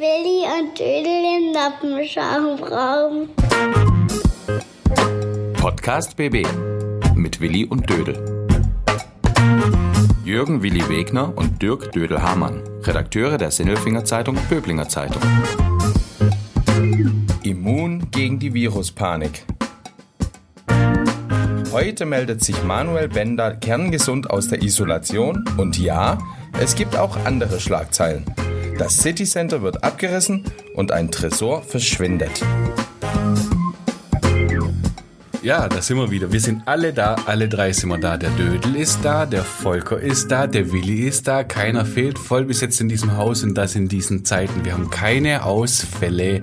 Willi und Dödel im Noppenschaumraum. Podcast BB mit Willi und Dödel. Jürgen Willi Wegner und Dirk Dödel-Hamann, Redakteure der Sinnelfinger Zeitung Böblinger Zeitung. Immun gegen die Viruspanik. Heute meldet sich Manuel Bender kerngesund aus der Isolation und ja, es gibt auch andere Schlagzeilen. Das City Center wird abgerissen und ein Tresor verschwindet. Ja, da sind wir wieder. Wir sind alle da, alle drei sind wir da. Der Dödel ist da, der Volker ist da, der Willi ist da. Keiner fehlt voll besetzt in diesem Haus und das in diesen Zeiten. Wir haben keine Ausfälle.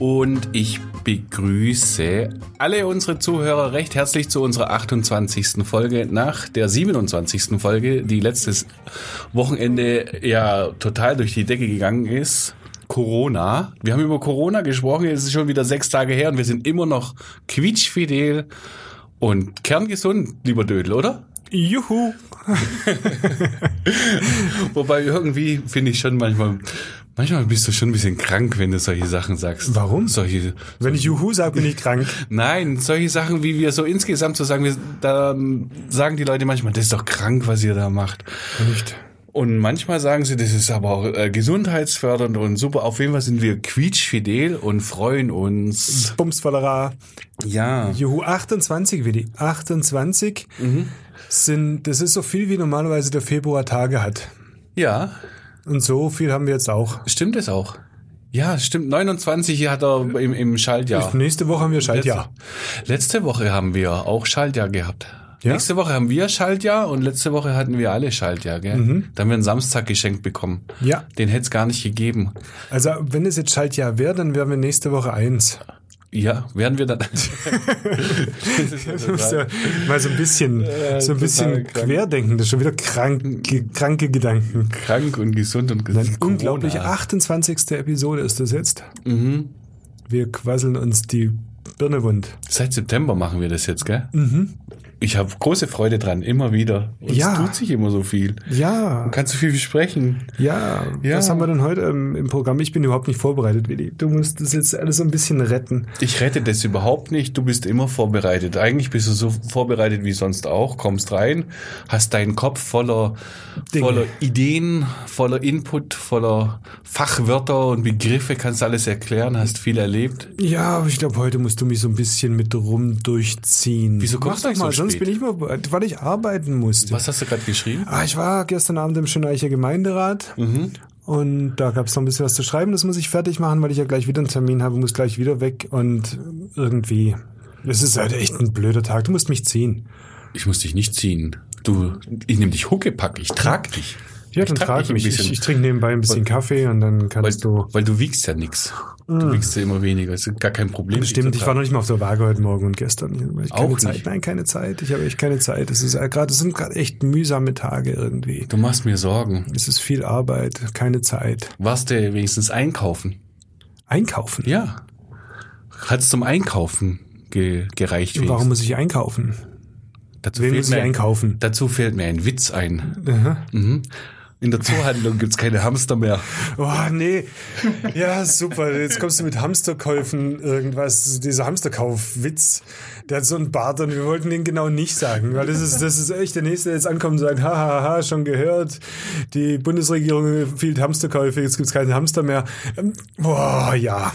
Und ich begrüße alle unsere Zuhörer recht herzlich zu unserer 28. Folge nach der 27. Folge, die letztes Wochenende ja total durch die Decke gegangen ist. Corona. Wir haben über Corona gesprochen, es ist schon wieder sechs Tage her und wir sind immer noch quietschfidel und kerngesund, lieber Dödel, oder? Juhu. Wobei irgendwie finde ich schon manchmal, manchmal bist du schon ein bisschen krank, wenn du solche Sachen sagst. Warum? Solche, Wenn ich Juhu sage, bin ich krank. nein, solche Sachen, wie wir so insgesamt so sagen, wir, da sagen die Leute manchmal, das ist doch krank, was ihr da macht. Nicht. Und manchmal sagen sie, das ist aber auch äh, gesundheitsfördernd und super. Auf jeden Fall sind wir quietschfidel und freuen uns. Bumsvollerer. Ja. Juhu, 28, Willi. 28 sind, das ist so viel, wie normalerweise der Februar Tage hat. Ja, Und so viel haben wir jetzt auch. stimmt es auch. Ja, stimmt. 29 hat er im, im Schaltjahr. Nächste Woche haben wir Schaltjahr. Letzte, letzte Woche haben wir auch Schaltjahr gehabt. Ja? Nächste Woche haben wir Schaltjahr und letzte Woche hatten wir alle Schaltjahr, gell? Da haben wir einen Samstag geschenkt bekommen. Ja. Den hätte es gar nicht gegeben. Also, wenn es jetzt Schaltjahr wäre, dann wären wir nächste Woche eins. Ja, werden wir dann. Du musst ja mal so ein bisschen, so ein bisschen krank. querdenken. Das ist schon wieder kranke, kranke Gedanken. krank und gesund und gesund. Unglaubliche 28. Episode ist das jetzt. Mhm. Wir quasseln uns die Birne wund. Seit September machen wir das jetzt, gell? Ich habe große Freude dran, immer wieder. Und Ja. Es tut sich immer so viel. Ja, Man kann so viel besprechen. ja, Ja. Was haben wir denn heute ähm, im Programm? Ich bin überhaupt nicht vorbereitet, Willi. Du musst das jetzt alles so ein bisschen retten. Ich rette das überhaupt nicht. Du bist immer vorbereitet. Eigentlich bist du so vorbereitet wie sonst auch. Kommst rein, hast deinen Kopf voller, Dinge. voller Ideen, voller Input, voller Fachwörter und Begriffe, kannst alles erklären, hast viel erlebt. Ja, aber ich glaube, heute musst du mich so ein bisschen mit rum durchziehen. Wieso Mach kommst du doch eigentlich mal, so sonst spät? bin ich mal, weil ich arbeiten musste. Was hast du gerade geschrieben? Ah, ich war gestern Abend im Schöneicher Gemeinderat Mhm. und da gab es noch ein bisschen was zu schreiben. Das muss ich fertig machen, weil ich ja gleich wieder einen Termin habe, muss gleich wieder weg und irgendwie. Es ist halt echt ein blöder Tag. Du musst mich ziehen. Ich muss dich nicht ziehen. Du, ich nehme dich Huckepack, ich trag dich. Ja, dann trag trag dich ein mich. Ich, bisschen. ich trinke nebenbei ein bisschen Kaffee und dann Weil, kannst du. weil du wiegst ja nix. Du wiegst ja immer weniger. Das ist gar kein Problem. Stimmt, ich war noch nicht mal auf der Waage heute Morgen und gestern. Ich Auch Zeit. nicht? Nein, keine Zeit. Ich habe echt keine Zeit. Es ist gerade, es sind gerade echt mühsame Tage irgendwie. Du machst mir Sorgen. Es ist viel Arbeit, keine Zeit. Warst du wenigstens einkaufen? Einkaufen. Ja. Hat's zum Einkaufen ge gereicht? Warum wenigstens? muss ich einkaufen? dazu wen ich mir- einkaufen? Dazu fällt mir ein Witz ein. Mhm. In der Zoohandlung gibt's keine Hamster mehr. Oh, nee. Ja, super. Jetzt kommst du mit Hamsterkäufen irgendwas. Dieser Hamsterkaufwitz. Der hat so einen Bart und wir wollten den genau nicht sagen, weil das ist, das ist echt der Nächste, der jetzt ankommt und sagt, hahaha, ha, ha, schon gehört. Die Bundesregierung empfiehlt Hamsterkäufe, jetzt gibt's keine Hamster mehr. Ähm, Boah, ja.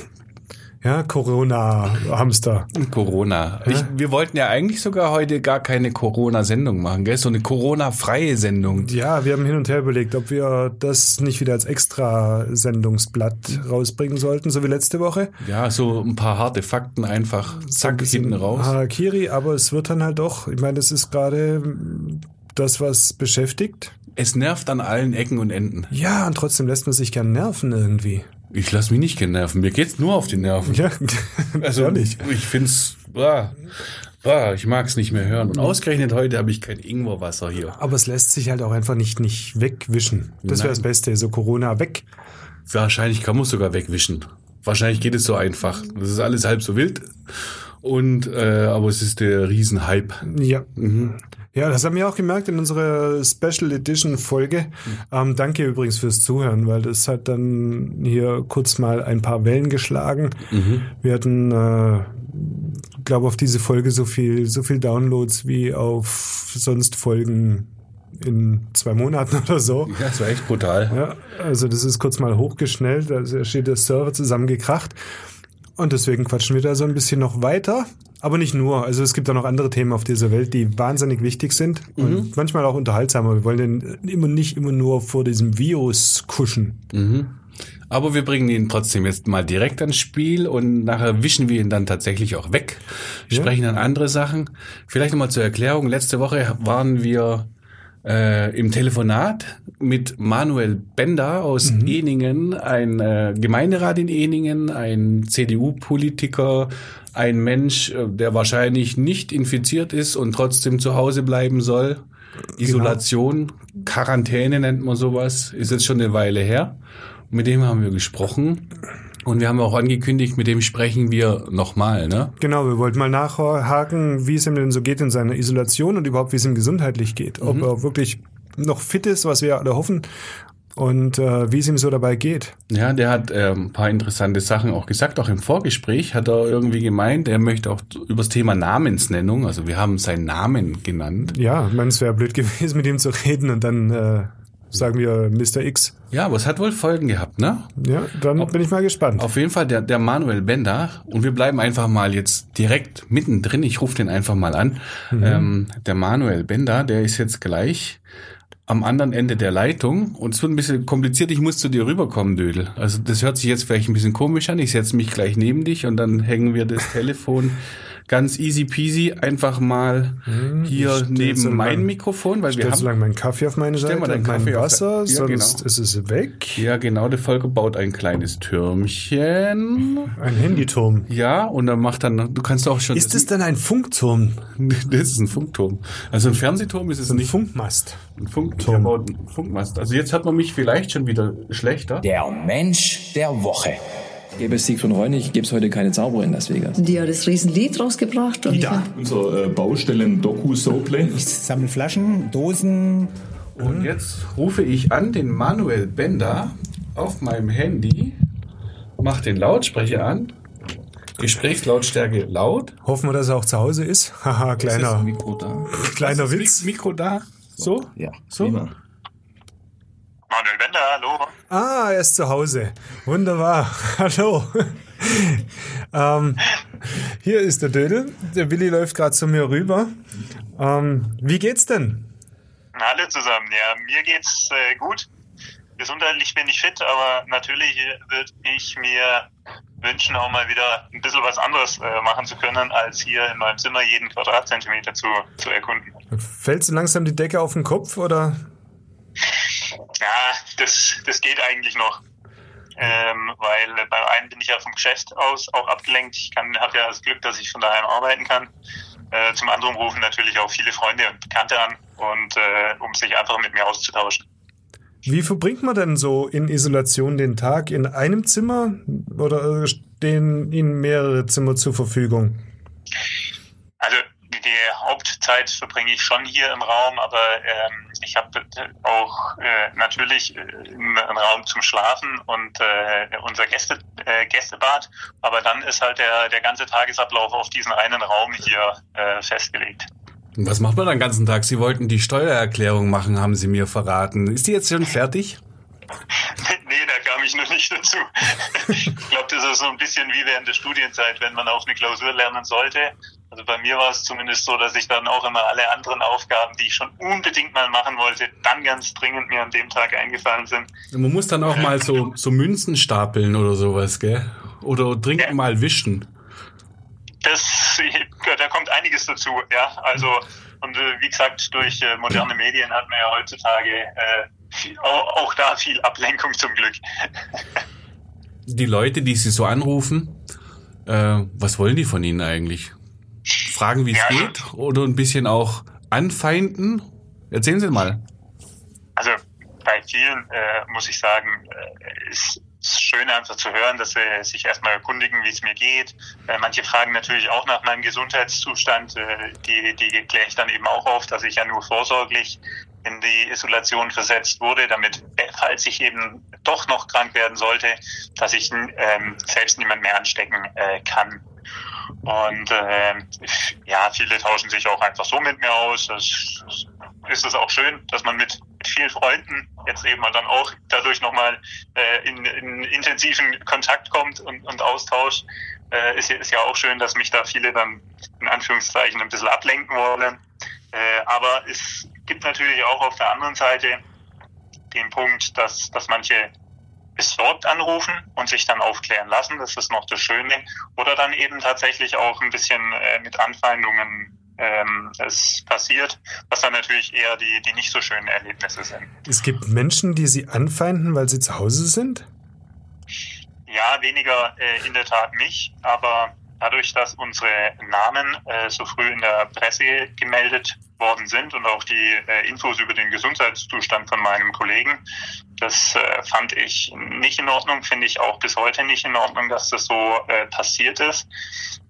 Ja, Corona-Hamster. Corona. Ich, wir wollten ja eigentlich sogar heute gar keine Corona-Sendung machen, gell? So eine Corona-freie Sendung. Ja, wir haben hin und her überlegt, ob wir das nicht wieder als extra Sendungsblatt rausbringen sollten, so wie letzte Woche. Ja, so ein paar harte Fakten einfach zack hinten raus. Harakiri, aber es wird dann halt doch, ich meine, das ist gerade das, was beschäftigt. Es nervt an allen Ecken und Enden. Ja, und trotzdem lässt man sich gern nerven irgendwie. Ich lass mich nicht generven. Mir geht's nur auf die Nerven. Ja, Also ehrlich. ich find's, ah, ah, ich mag's nicht mehr hören. Und ausgerechnet heute habe ich kein Ingwerwasser hier. Aber es lässt sich halt auch einfach nicht, nicht wegwischen. Das wäre das. Beste, so Corona weg. Wahrscheinlich kann man es sogar wegwischen. Wahrscheinlich geht es so einfach. Das ist alles halb so wild. Und äh, aber es ist der Riesenhype. Ja. Mhm. Ja, das haben wir auch gemerkt in unserer Special Edition Folge. Ähm, danke übrigens fürs Zuhören, weil das hat dann hier kurz mal ein paar Wellen geschlagen. Mhm. Wir hatten, äh, glaube auf diese Folge so viel, so viel Downloads wie auf sonst Folgen in zwei Monaten oder so. Ja, das war echt brutal. Ja, also das ist kurz mal hochgeschnellt, da steht der Server zusammengekracht. Und deswegen quatschen wir da so ein bisschen noch weiter. Aber nicht nur. Also es gibt auch noch andere Themen auf dieser Welt, die wahnsinnig wichtig sind mhm. und manchmal auch unterhaltsamer. Wir wollen den immer nicht immer nur vor diesem Virus kuschen. Mhm. Aber wir bringen ihn trotzdem jetzt mal direkt ans Spiel und nachher wischen wir ihn dann tatsächlich auch weg. Sprechen ja. dann andere Sachen. Vielleicht nochmal zur Erklärung. Letzte Woche waren wir äh, im Telefonat mit Manuel Bender aus mhm. Eningen, ein äh, Gemeinderat in Eningen, ein CDU-Politiker, ein Mensch, äh, der wahrscheinlich nicht infiziert ist und trotzdem zu Hause bleiben soll. Genau. Isolation, Quarantäne nennt man sowas, ist jetzt schon eine Weile her. Mit dem haben wir gesprochen. Und wir haben auch angekündigt, mit dem sprechen wir nochmal, ne? Genau, wir wollten mal nachhaken, wie es ihm denn so geht in seiner Isolation und überhaupt, wie es ihm gesundheitlich geht. Ob mhm. er wirklich noch fit ist, was wir alle hoffen, und äh, wie es ihm so dabei geht. Ja, der hat äh, ein paar interessante Sachen auch gesagt. Auch im Vorgespräch hat er irgendwie gemeint, er möchte auch über das Thema Namensnennung, also wir haben seinen Namen genannt. Ja, ich meine, es wäre blöd gewesen, mit ihm zu reden und dann äh, sagen wir Mr. X. Ja, aber es hat wohl Folgen gehabt, ne? Ja, dann Ob, bin ich mal gespannt. Auf jeden Fall der, der Manuel Bender und wir bleiben einfach mal jetzt direkt mittendrin. Ich rufe den einfach mal an. Mhm. Ähm, der Manuel Bender, der ist jetzt gleich am anderen Ende der Leitung und es wird ein bisschen kompliziert. Ich muss zu dir rüberkommen, Dödel. Also das hört sich jetzt vielleicht ein bisschen komisch an. Ich setze mich gleich neben dich und dann hängen wir das Telefon ganz easy peasy einfach mal hm, hier neben so mein Mikrofon, weil wir haben so lange meinen Kaffee auf meine Seite, mal Kaffee mein Wasser, ja, sonst genau. ist es weg. Ja, genau, der Volker baut ein kleines Türmchen. Ein Handyturm. Ja, und dann macht dann, du kannst auch schon. Ist es dann ein Funkturm? das ist ein Funkturm. Also ein Fernsehturm ist es ein nicht. Funkmast. Ein Funkturm. Ein Funkmast. Also jetzt hat man mich vielleicht schon wieder schlechter. Der Mensch der Woche. Gäbe es Siegfried Reunig, gäbe es heute keine Zauberer in Las Vegas. Die hat das Riesenlied rausgebracht. Und ja. Unser äh, Baustellen-Doku-Soplay. Ich sammle Flaschen, Dosen. Und jetzt rufe ich an den Manuel Bender auf meinem Handy, mache den Lautsprecher an, Gesprächslautstärke laut. Hoffen wir, dass er auch zu Hause ist. Haha, kleiner, ist Mikro da? kleiner Witz. Mikro da? So? Ja, so. Prima. Manuel Bender, hallo. Ah, er ist zu Hause. Wunderbar. Hallo. ähm, hier ist der Dödel. Der Willi läuft gerade zu mir rüber. Ähm, wie geht's denn? Hallo zusammen. Ja, mir geht's äh, gut. Gesundheitlich bin ich fit, aber natürlich würde ich mir wünschen, auch mal wieder ein bisschen was anderes äh, machen zu können, als hier in meinem Zimmer jeden Quadratzentimeter zu, zu erkunden. Fällt so langsam die Decke auf den Kopf oder ja, das, das geht eigentlich noch. Ähm, weil beim einen bin ich ja vom Geschäft aus auch abgelenkt. Ich habe ja das Glück, dass ich von daheim arbeiten kann. Äh, zum anderen rufen natürlich auch viele Freunde und Bekannte an und äh, um sich einfach mit mir auszutauschen. Wie verbringt man denn so in Isolation den Tag? In einem Zimmer oder stehen Ihnen mehrere Zimmer zur Verfügung? Also die Hauptzeit verbringe ich schon hier im Raum, aber ähm, ich habe auch äh, natürlich äh, einen Raum zum Schlafen und äh, unser Gäste, äh, Gästebad, aber dann ist halt der, der ganze Tagesablauf auf diesen einen Raum hier äh, festgelegt. Was macht man den ganzen Tag? Sie wollten die Steuererklärung machen, haben Sie mir verraten. Ist die jetzt schon fertig? nee, da kam ich noch nicht dazu. ich glaube, das ist so ein bisschen wie während der Studienzeit, wenn man auf eine Klausur lernen sollte. Also bei mir war es zumindest so, dass ich dann auch immer alle anderen Aufgaben, die ich schon unbedingt mal machen wollte, dann ganz dringend mir an dem Tag eingefallen sind. Man muss dann auch mal so, so Münzen stapeln oder sowas, gell? Oder dringend ja. mal wischen. Das, da kommt einiges dazu, ja. Also, und äh, wie gesagt, durch äh, moderne Medien hat man ja heutzutage äh, viel, auch da viel Ablenkung zum Glück. Die Leute, die Sie so anrufen, äh, was wollen die von Ihnen eigentlich? Fragen, wie es ja, geht oder ein bisschen auch anfeinden? Erzählen Sie mal. Also bei vielen äh, muss ich sagen, äh, ist es schön einfach zu hören, dass sie sich erstmal erkundigen, wie es mir geht, Äh, manche fragen natürlich auch nach meinem Gesundheitszustand. Äh, die, die kläre ich dann eben auch auf, dass ich ja nur vorsorglich in die Isolation versetzt wurde, damit, äh, falls ich eben doch noch krank werden sollte, dass ich ähm, selbst niemand mehr anstecken äh, kann. Und äh, ja, viele tauschen sich auch einfach so mit mir aus. Das, ist es auch schön, dass man mit, vielen Freunden jetzt eben dann auch dadurch nochmal äh, in, in intensiven Kontakt kommt und, und Austausch. Äh, ist, ist ja auch schön, dass mich da viele dann in Anführungszeichen ein bisschen ablenken wollen. Äh, aber es gibt natürlich auch auf der anderen Seite den Punkt, dass, dass manche besorgt anrufen und sich dann aufklären lassen. Das ist noch das Schöne. Oder dann eben tatsächlich auch ein bisschen äh, mit Anfeindungen ähm, es passiert, was dann natürlich eher die, die nicht so schönen Erlebnisse sind. Es gibt Menschen, die sie anfeinden, weil sie zu Hause sind? Ja, weniger äh, in der Tat mich, aber dadurch, dass unsere Namen äh, so früh in der Presse gemeldet worden sind und auch die äh, Infos über den Gesundheitszustand von meinem Kollegen, das äh, fand ich nicht in Ordnung, finde ich auch bis heute nicht in Ordnung, dass das so äh, passiert ist,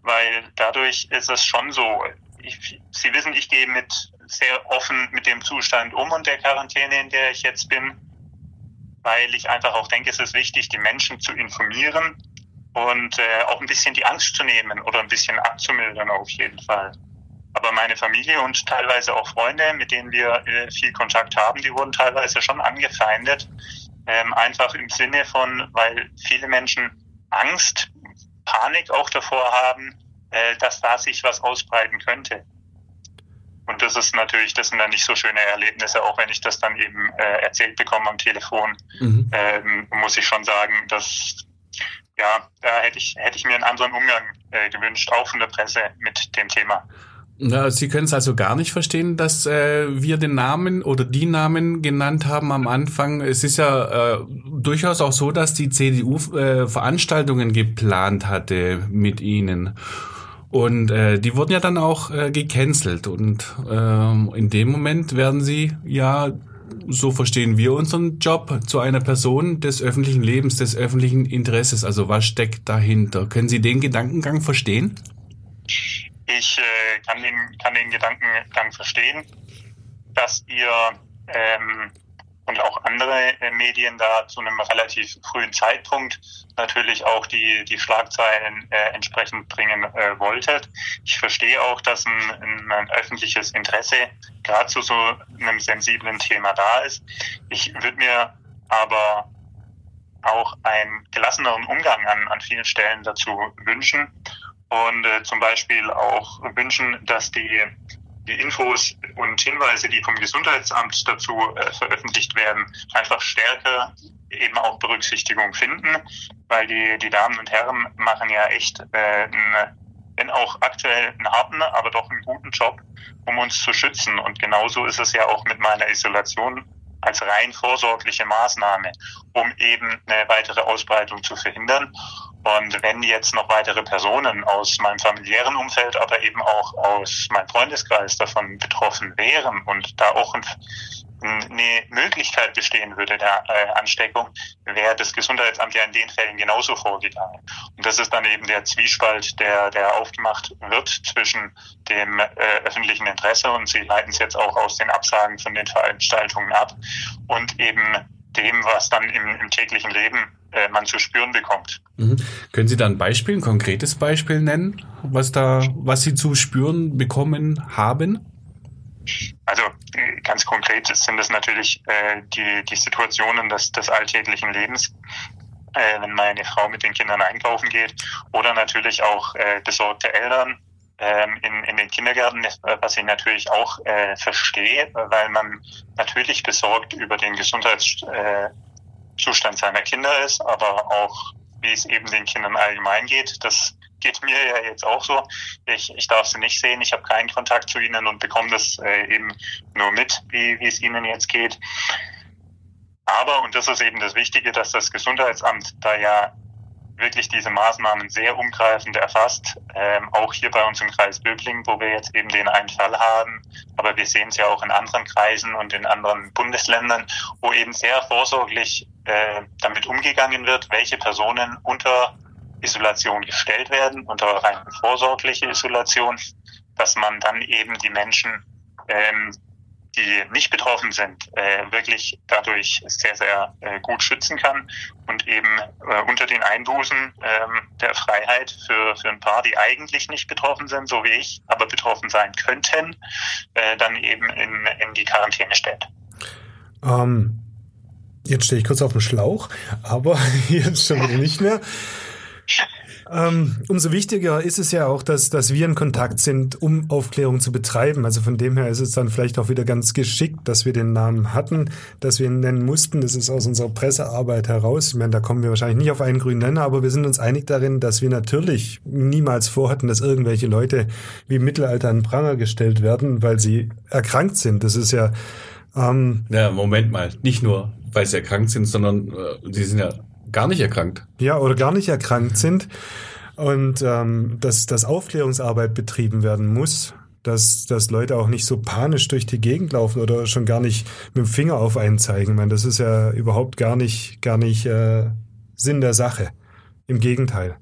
weil dadurch ist es schon so, ich, Sie wissen, ich gehe mit sehr offen mit dem Zustand um und der Quarantäne, in der ich jetzt bin, weil ich einfach auch denke, es ist wichtig, die Menschen zu informieren und äh, auch ein bisschen die Angst zu nehmen oder ein bisschen abzumildern auf jeden Fall. Aber meine Familie und teilweise auch Freunde, mit denen wir äh, viel Kontakt haben, die wurden teilweise schon angefeindet. Ähm, einfach im Sinne von, weil viele Menschen Angst, Panik auch davor haben, äh, dass da sich was ausbreiten könnte. Und das ist natürlich, das sind dann nicht so schöne Erlebnisse, auch wenn ich das dann eben äh, erzählt bekomme am Telefon, mhm. ähm, muss ich schon sagen, dass ja, da hätte ich, hätte ich mir einen anderen Umgang äh, gewünscht, auch von der Presse mit dem Thema. Ja, Sie können es also gar nicht verstehen, dass äh, wir den Namen oder die Namen genannt haben am Anfang. Es ist ja äh, durchaus auch so, dass die CDU äh, Veranstaltungen geplant hatte mit Ihnen. Und äh, die wurden ja dann auch äh, gecancelt. Und äh, in dem Moment werden sie ja, so verstehen wir unseren Job, zu einer Person des öffentlichen Lebens, des öffentlichen Interesses. Also was steckt dahinter? Können Sie den Gedankengang verstehen? Ich äh, kann, den, kann den Gedankengang verstehen, dass ihr ähm, und auch andere äh, Medien da zu einem relativ frühen Zeitpunkt natürlich auch die, die Schlagzeilen äh, entsprechend bringen äh, wolltet. Ich verstehe auch, dass ein, ein öffentliches Interesse gerade zu so einem sensiblen Thema da ist. Ich würde mir aber auch einen gelasseneren Umgang an, an vielen Stellen dazu wünschen und äh, zum Beispiel auch wünschen, dass die die Infos und Hinweise, die vom Gesundheitsamt dazu äh, veröffentlicht werden, einfach stärker eben auch Berücksichtigung finden, weil die, die Damen und Herren machen ja echt, äh, einen, wenn auch aktuell einen harten, aber doch einen guten Job, um uns zu schützen. Und genauso ist es ja auch mit meiner Isolation als rein vorsorgliche Maßnahme, um eben eine weitere Ausbreitung zu verhindern. Und wenn jetzt noch weitere Personen aus meinem familiären Umfeld, aber eben auch aus meinem Freundeskreis davon betroffen wären und da auch ein, eine Möglichkeit bestehen würde der äh, Ansteckung, wäre das Gesundheitsamt ja in den Fällen genauso vorgegangen. Und das ist dann eben der Zwiespalt, der, der aufgemacht wird zwischen dem äh, öffentlichen Interesse und Sie leiten es jetzt auch aus den Absagen von den Veranstaltungen ab und eben dem, was dann im, im täglichen Leben äh, man zu spüren bekommt. Mhm. Können Sie da ein Beispiel, ein konkretes Beispiel nennen, was da, was Sie zu spüren bekommen haben? Also äh, ganz konkret sind es natürlich äh, die, die Situationen des, des alltäglichen Lebens, äh, wenn meine Frau mit den Kindern einkaufen geht oder natürlich auch äh, besorgte Eltern ähm, in, in den Kindergärten, äh, was ich natürlich auch äh, verstehe, weil man natürlich besorgt über den Gesundheitszustand äh, seiner Kinder ist, aber auch wie es eben den Kindern allgemein geht. Das geht mir ja jetzt auch so. Ich, ich darf sie nicht sehen, ich habe keinen Kontakt zu ihnen und bekomme das äh, eben nur mit, wie, wie es ihnen jetzt geht. Aber, und das ist eben das Wichtige, dass das Gesundheitsamt da ja wirklich diese Maßnahmen sehr umgreifend erfasst, ähm, auch hier bei uns im Kreis Böblingen, wo wir jetzt eben den einen Fall haben. Aber wir sehen es ja auch in anderen Kreisen und in anderen Bundesländern, wo eben sehr vorsorglich äh, damit umgegangen wird, welche Personen unter Isolation gestellt werden, unter rein vorsorgliche Isolation, dass man dann eben die Menschen, ähm, die nicht betroffen sind, äh, wirklich dadurch sehr, sehr äh, gut schützen kann und eben äh, unter den Einbußen ähm, der Freiheit für, für ein paar, die eigentlich nicht betroffen sind, so wie ich, aber betroffen sein könnten, äh, dann eben in, in die Quarantäne stellt. Ähm, jetzt stehe ich kurz auf dem Schlauch, aber jetzt schon wieder nicht mehr. Ähm, umso wichtiger ist es ja auch, dass, dass wir in Kontakt sind, um Aufklärung zu betreiben. Also von dem her ist es dann vielleicht auch wieder ganz geschickt, dass wir den Namen hatten, dass wir ihn nennen mussten. Das ist aus unserer Pressearbeit heraus. Ich meine, da kommen wir wahrscheinlich nicht auf einen grünen Nenner, aber wir sind uns einig darin, dass wir natürlich niemals vorhatten, dass irgendwelche Leute wie im Mittelalter an Pranger gestellt werden, weil sie erkrankt sind. Das ist ja ähm, ja, Moment mal, nicht nur, weil sie erkrankt sind, sondern äh, sie sind ja gar nicht erkrankt. Ja, oder gar nicht erkrankt sind. Und ähm, dass, dass Aufklärungsarbeit betrieben werden muss, dass, dass Leute auch nicht so panisch durch die Gegend laufen oder schon gar nicht mit dem Finger auf einen zeigen. Ich meine, das ist ja überhaupt gar nicht, gar nicht äh, Sinn der Sache. Im Gegenteil.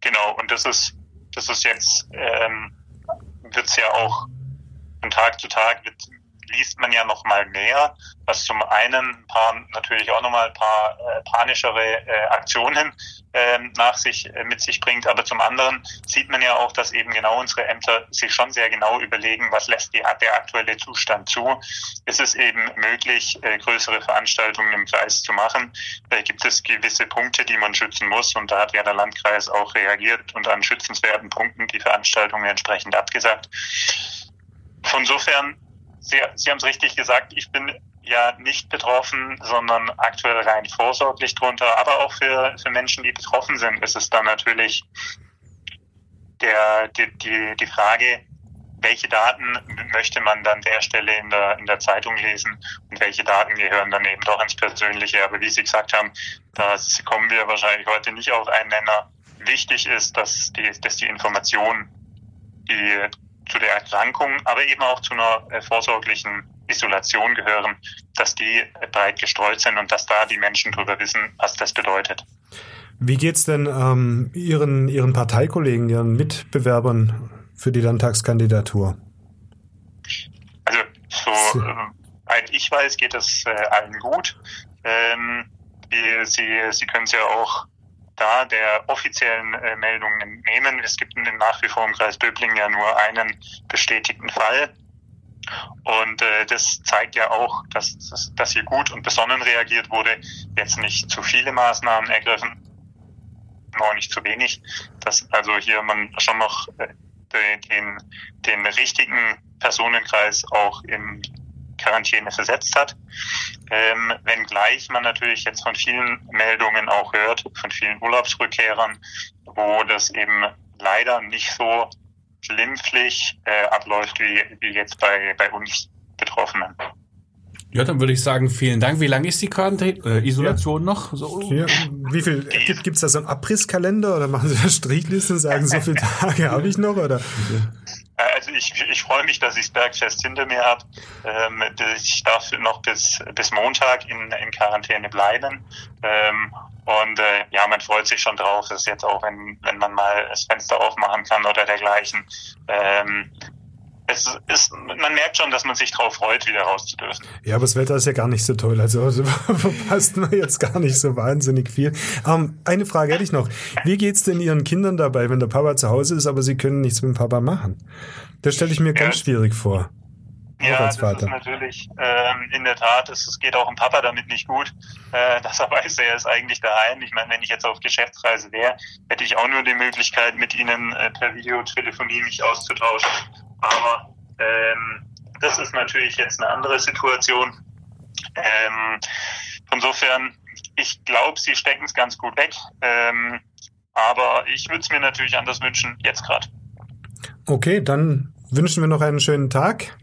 Genau, und das ist, das ist jetzt, ähm, wird es ja auch von Tag zu Tag wird, liest man ja noch mal mehr, was zum einen ein paar, natürlich auch noch mal ein paar äh, panischere äh, Aktionen äh, nach sich äh, mit sich bringt, aber zum anderen sieht man ja auch, dass eben genau unsere Ämter sich schon sehr genau überlegen, was lässt die, der aktuelle Zustand zu. Ist es eben möglich, äh, größere Veranstaltungen im Kreis zu machen? Gibt es gewisse Punkte, die man schützen muss und da hat ja der Landkreis auch reagiert und an schützenswerten Punkten die Veranstaltungen entsprechend abgesagt. Von insofern Sie, Sie haben es richtig gesagt, ich bin ja nicht betroffen, sondern aktuell rein vorsorglich drunter. Aber auch für, für Menschen, die betroffen sind, ist es dann natürlich der, die, die, die Frage, welche Daten möchte man dann der Stelle in der, in der Zeitung lesen und welche Daten gehören dann eben doch ins Persönliche. Aber wie Sie gesagt haben, das kommen wir wahrscheinlich heute nicht auf einen Nenner. Wichtig ist, dass die, dass die Information, die zu der Erkrankung, aber eben auch zu einer äh, vorsorglichen Isolation gehören, dass die breit gestreut sind und dass da die Menschen drüber wissen, was das bedeutet. Wie geht's denn ähm, Ihren, Ihren Parteikollegen, Ihren Mitbewerbern für die Landtagskandidatur? Also so, äh, ich weiß, geht es äh, allen gut. Ähm, die, sie, sie können es ja auch da der offiziellen äh, Meldungen entnehmen. Es gibt nach wie vor im Kreis Böblingen ja nur einen bestätigten Fall. Und äh, das zeigt ja auch, dass, dass, dass hier gut und besonnen reagiert wurde, jetzt nicht zu viele Maßnahmen ergriffen, auch nicht zu wenig, dass also hier man schon noch äh, den, den richtigen Personenkreis auch im Quarantäne versetzt hat. Ähm, wenngleich man natürlich jetzt von vielen Meldungen auch hört, von vielen Urlaubsrückkehrern, wo das eben leider nicht so glimpflich äh, abläuft wie, wie jetzt bei, bei uns Betroffenen. Ja, dann würde ich sagen, vielen Dank. Wie lange ist die Quarantäne, äh, Isolation ja. noch? So? Ja, wie viel gibt es da so einen Abrisskalender oder machen Sie da Strichlisten und sagen, so viele Tage habe ich noch? Oder? Äh, also ich, ich freue mich, dass ich das Bergfest hinter mir habe. Ähm, ich darf noch bis, bis Montag in, in Quarantäne bleiben. Ähm, und äh, ja, man freut sich schon drauf, dass jetzt auch, wenn, wenn man mal das Fenster aufmachen kann oder dergleichen, ähm, es ist, man merkt schon, dass man sich drauf freut, wieder raus zu dürfen. Ja, aber das Wetter ist ja gar nicht so toll. Also, also verpasst man jetzt gar nicht so wahnsinnig viel. Ähm, eine Frage hätte ich noch. Wie geht's denn Ihren Kindern dabei, wenn der Papa zu Hause ist, aber sie können nichts mit dem Papa machen? Das stelle ich mir ja. ganz schwierig vor. Ja, das ist natürlich ähm, in der Tat, es, es geht auch dem Papa damit nicht gut, äh, dass er weiß, er ist eigentlich daheim. Ich meine, wenn ich jetzt auf Geschäftsreise wäre, hätte ich auch nur die Möglichkeit, mit ihnen äh, per Videotelefonie mich auszutauschen. Aber ähm, das ist natürlich jetzt eine andere Situation. Ähm, insofern, ich glaube, sie stecken es ganz gut weg. Ähm, aber ich würde es mir natürlich anders wünschen, jetzt gerade. Okay, dann wünschen wir noch einen schönen Tag